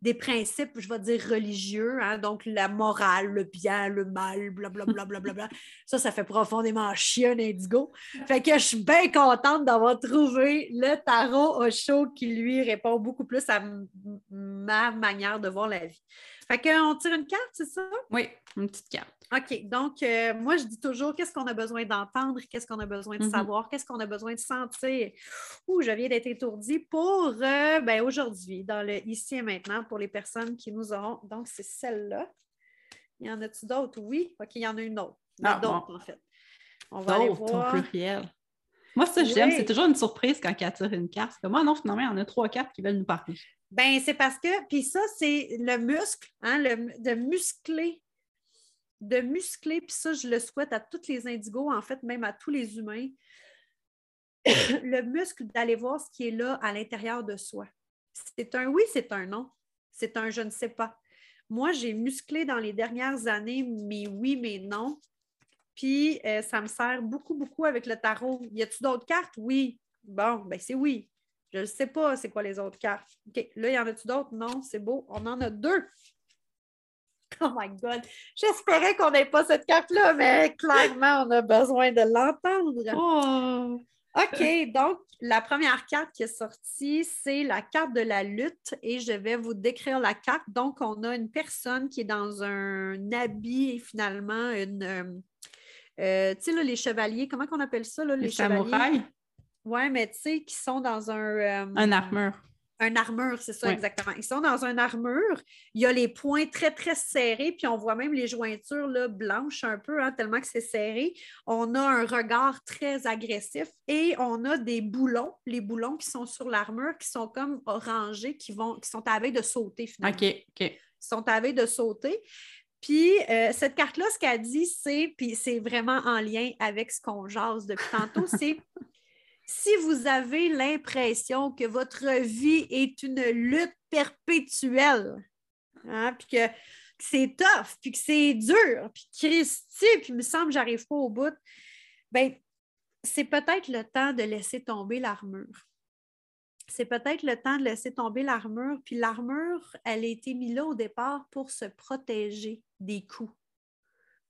des, principes, je vais dire, religieux. Hein, donc la morale, le bien, le mal, blablabla. Bla, bla, bla, (laughs) ça, ça fait profondément chier un indigo. Fait que je suis bien contente d'avoir trouvé le tarot au show qui lui répond beaucoup plus à ma manière de voir la vie. Fait qu'on tire une carte, c'est ça? Oui, une petite carte. OK. Donc, euh, moi, je dis toujours qu'est-ce qu'on a besoin d'entendre, qu'est-ce qu'on a besoin de mm-hmm. savoir, qu'est-ce qu'on a besoin de sentir? Ouh, je viens d'être étourdie pour euh, ben, aujourd'hui, dans le ici et maintenant, pour les personnes qui nous auront. Donc, c'est celle-là. Il y en a-tu d'autres? Oui. OK, il y en a une autre. Ah, d'autres, en fait. On va aller voir. pluriel. Moi, ça, j'aime. C'est toujours une surprise quand elle tire une carte. Comme moi, non, finalement, il y en a trois, quatre qui veulent nous parler. Ben, c'est parce que, puis ça, c'est le muscle, hein, de muscler de muscler, puis ça, je le souhaite à tous les indigos, en fait, même à tous les humains, (coughs) le muscle d'aller voir ce qui est là à l'intérieur de soi. C'est un oui, c'est un non. C'est un je ne sais pas. Moi, j'ai musclé dans les dernières années mes oui, mes non. Puis, euh, ça me sert beaucoup, beaucoup avec le tarot. Y a-t-il d'autres cartes? Oui. Bon, ben c'est oui. Je ne sais pas c'est quoi les autres cartes. OK, là, y en a-tu d'autres? Non, c'est beau. On en a deux. (laughs) Oh my God! J'espérais qu'on n'ait pas cette carte-là, mais clairement, on a besoin de l'entendre. Oh. OK, donc la première carte qui est sortie, c'est la carte de la lutte et je vais vous décrire la carte. Donc, on a une personne qui est dans un habit et finalement une. Euh, euh, tu sais, les chevaliers, comment on appelle ça? les, samouraïs? Oui, mais tu sais, qui sont dans un. Euh, un armure. Un armure, c'est ça, exactement. Ils sont dans un armure. Il y a les points très, très serrés, puis on voit même les jointures là, blanches un peu, hein, tellement que c'est serré. On a un regard très agressif et on a des boulons, les boulons qui sont sur l'armure, qui sont comme orangés, qui, vont, qui sont à de sauter finalement. OK, OK. Ils sont à de sauter. Puis euh, cette carte-là, ce qu'elle dit, c'est, puis c'est vraiment en lien avec ce qu'on jase depuis tantôt, c'est si vous avez l'impression que votre vie est une lutte perpétuelle, hein, puis que, c'est tough, puis que c'est dur, puis Christy, puis il me semble que j'arrive pas au bout, ben c'est peut-être le temps de laisser tomber l'armure. C'est peut-être le temps de laisser tomber l'armure, puis l'armure, elle a été mise là au départ pour se protéger des coups,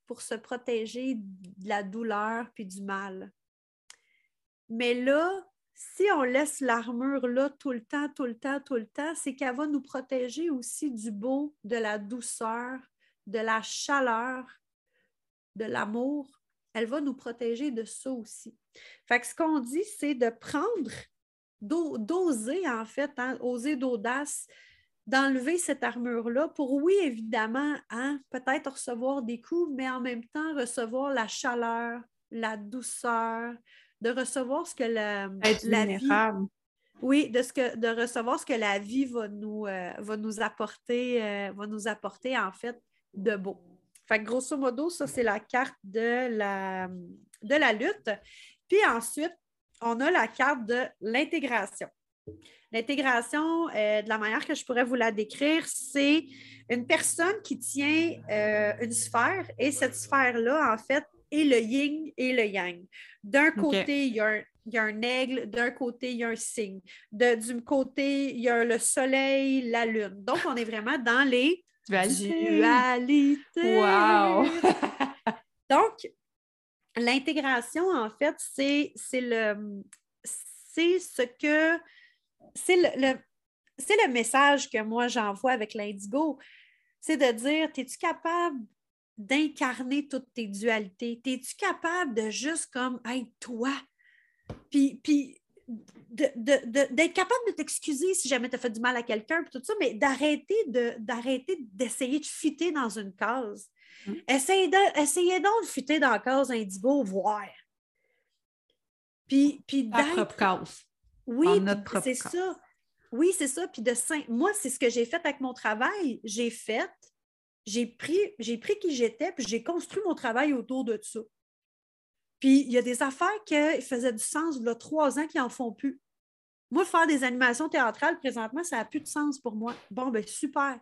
pour se protéger de la douleur puis du mal. Mais là, si on laisse l'armure là tout le temps, tout le temps, tout le temps, c'est qu'elle va nous protéger aussi du beau, de la douceur, de la chaleur, de l'amour. Elle va nous protéger de ça aussi. Ce qu'on dit, c'est de prendre, d'oser en fait, hein, oser d'audace, d'enlever cette armure-là pour, oui, évidemment, hein, peut-être recevoir des coups, mais en même temps recevoir la chaleur, la douceur, de recevoir ce que la, vie... Oui, de, ce que, de recevoir ce que la vie va nous, euh, va nous apporter, euh, va nous apporter en fait de beau. Fait grosso modo, ça, c'est la carte de la, de la lutte. Puis ensuite, on a la carte de l'intégration. L'intégration, euh, de la manière que je pourrais vous la décrire, c'est une personne qui tient euh, une sphère et cette sphère-là, en fait, est le yin et le yang. D'un côté, il, y a un, aigle, d'un côté, il y a un signe. De, du côté, il y a le soleil, la lune. Donc, on est vraiment dans les dualités. Wow! (laughs) Donc, l'intégration, en fait, c'est le c'est ce que c'est le, c'est le message que moi j'envoie avec l'indigo. C'est de dire, es-tu capable d'incarner toutes tes dualités? Es-tu capable de juste comme être toi? Puis, puis d'être capable de t'excuser si jamais tu as fait du mal à quelqu'un, tout ça, mais d'arrêter d'arrêter d'essayer de fitter dans une case. Mm. Essayez, essayez donc de fitter dans la case indigo, voir. Puis, puis propre case. Oui, c'est ça. Oui, c'est ça. Puis de moi, c'est ce que j'ai fait avec mon travail. J'ai fait, j'ai pris, j'ai pris qui j'étais, puis j'ai construit mon travail autour de ça. Puis il y a des affaires qui faisaient du sens il y a trois ans qui n'en font plus. Moi, faire des animations théâtrales présentement, ça n'a plus de sens pour moi. Bon, ben super.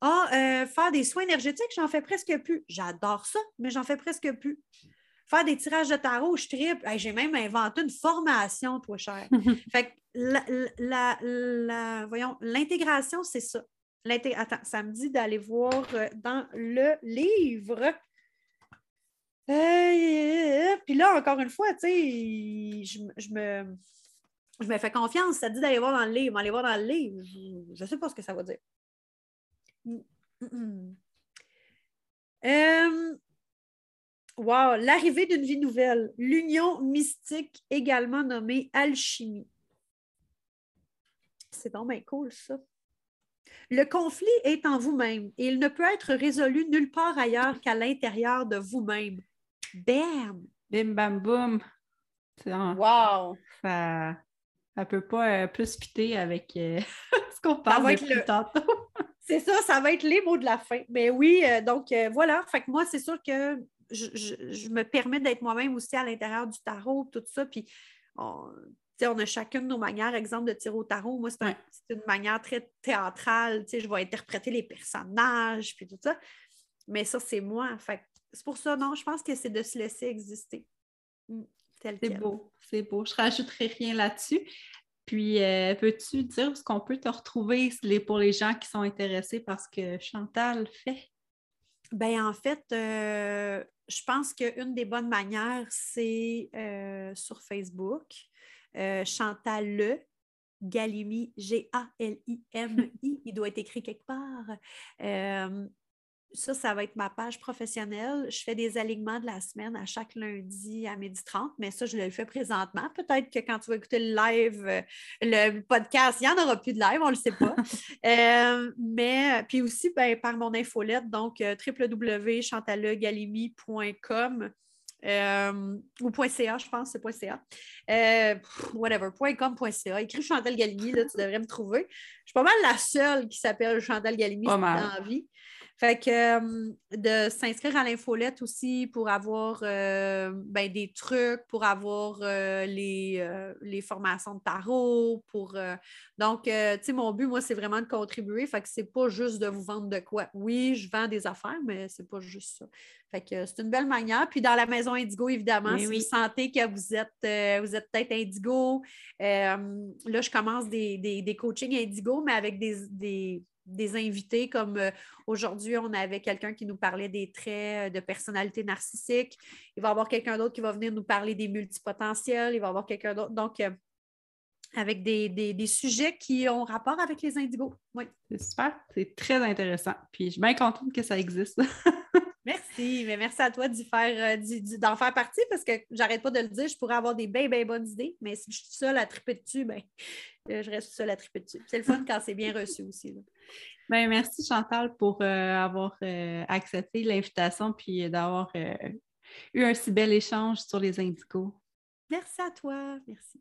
Ah, euh, faire des soins énergétiques, j'en fais presque plus. J'adore ça, mais j'en fais presque plus. Faire des tirages de tarot, je triple. J'ai même inventé une formation, toi, cher. (laughs) fait que la, voyons, l'intégration, c'est ça. Attends, ça me dit d'aller voir euh, dans le livre. Euh, puis là, encore une fois, tu sais, je, me, fais confiance. Ça dit d'aller voir dans le livre. Aller voir dans le livre, je ne sais pas ce que ça va dire. Euh, wow, l'arrivée d'une vie nouvelle. L'union mystique, également nommée alchimie. C'est vraiment cool, ça. Le conflit est en vous-même et il ne peut être résolu nulle part ailleurs qu'à l'intérieur de vous-même. Bam! Bim, bam, boum. Wow! Ça ne peut pas euh, plus fitter avec euh, (laughs) ce qu'on parle depuis tantôt. (laughs) c'est ça, ça va être les mots de la fin. Mais oui, euh, donc voilà. Fait que moi, c'est sûr que je, me permets d'être moi-même aussi à l'intérieur du tarot, tout ça. Puis on a chacune nos manières, exemple de tirer au tarot. Moi, c'est une manière très théâtrale. Je vais interpréter les personnages, puis tout ça. Mais ça, c'est moi. c'est pour ça, non, je pense que c'est de se laisser exister. Mm, c'est beau, c'est beau. Je rajouterai rien là-dessus. Puis, euh, peux-tu dire ce qu'on peut te retrouver pour les gens qui sont intéressés par ce que Chantal fait? Ben en fait, euh, je pense qu'une des bonnes manières, c'est euh, sur Facebook. Euh, Chantal Le, Galimi, G-A-L-I-M-I, il doit être écrit quelque part. Euh, ça, ça va être ma page professionnelle. Je fais des alignements de la semaine à chaque lundi à 12h30, mais ça, je le fais présentement. Peut-être que quand tu vas écouter le live, euh, le podcast, il n'y en aura plus de live, on ne le sait pas. (laughs) mais puis aussi, ben, par mon infolette, donc www.chantaleghalimi.com. Euh, ou .ca, je pense, c'est .ca. Euh, whatever, .com.ca. Écris Chantal Galimi, là, tu devrais me trouver. Je suis pas mal la seule qui s'appelle Chantal Galimi dans la vie. Fait que euh, de s'inscrire à l'infolette aussi pour avoir euh, ben, des trucs, pour avoir euh, les, les, formations de tarot, pour donc, tu sais, mon but, moi, c'est vraiment de contribuer. Fait que c'est pas juste de vous vendre de quoi. Oui, je vends des affaires, mais c'est pas juste ça. Fait que c'est une belle manière. Puis dans la maison Indigo, évidemment, si vous sentez que vous êtes, vous êtes peut-être Indigo, là, je commence des, des, des coachings Indigo, mais avec des des invités, comme euh, aujourd'hui, on avait quelqu'un qui nous parlait des traits euh, de personnalité narcissique. Il va y avoir quelqu'un d'autre qui va venir nous parler des multipotentiels. Il va y avoir quelqu'un d'autre. Donc, euh, avec des, sujets qui ont rapport avec les indigos. Oui. C'est super. C'est très intéressant. Puis, je suis bien contente que ça existe. (laughs) merci. Mais merci à toi d'y faire, d'en faire partie parce que j'arrête pas de le dire. Je pourrais avoir des bien, bien bonnes idées, mais si je suis seule à triper dessus, ben, je reste seule à triper dessus. C'est le fun quand c'est bien reçu aussi. Ben, merci Chantal pour euh, avoir euh, accepté l'invitation puis d'avoir euh, eu un si bel échange sur les indicaux. Merci à toi. Merci.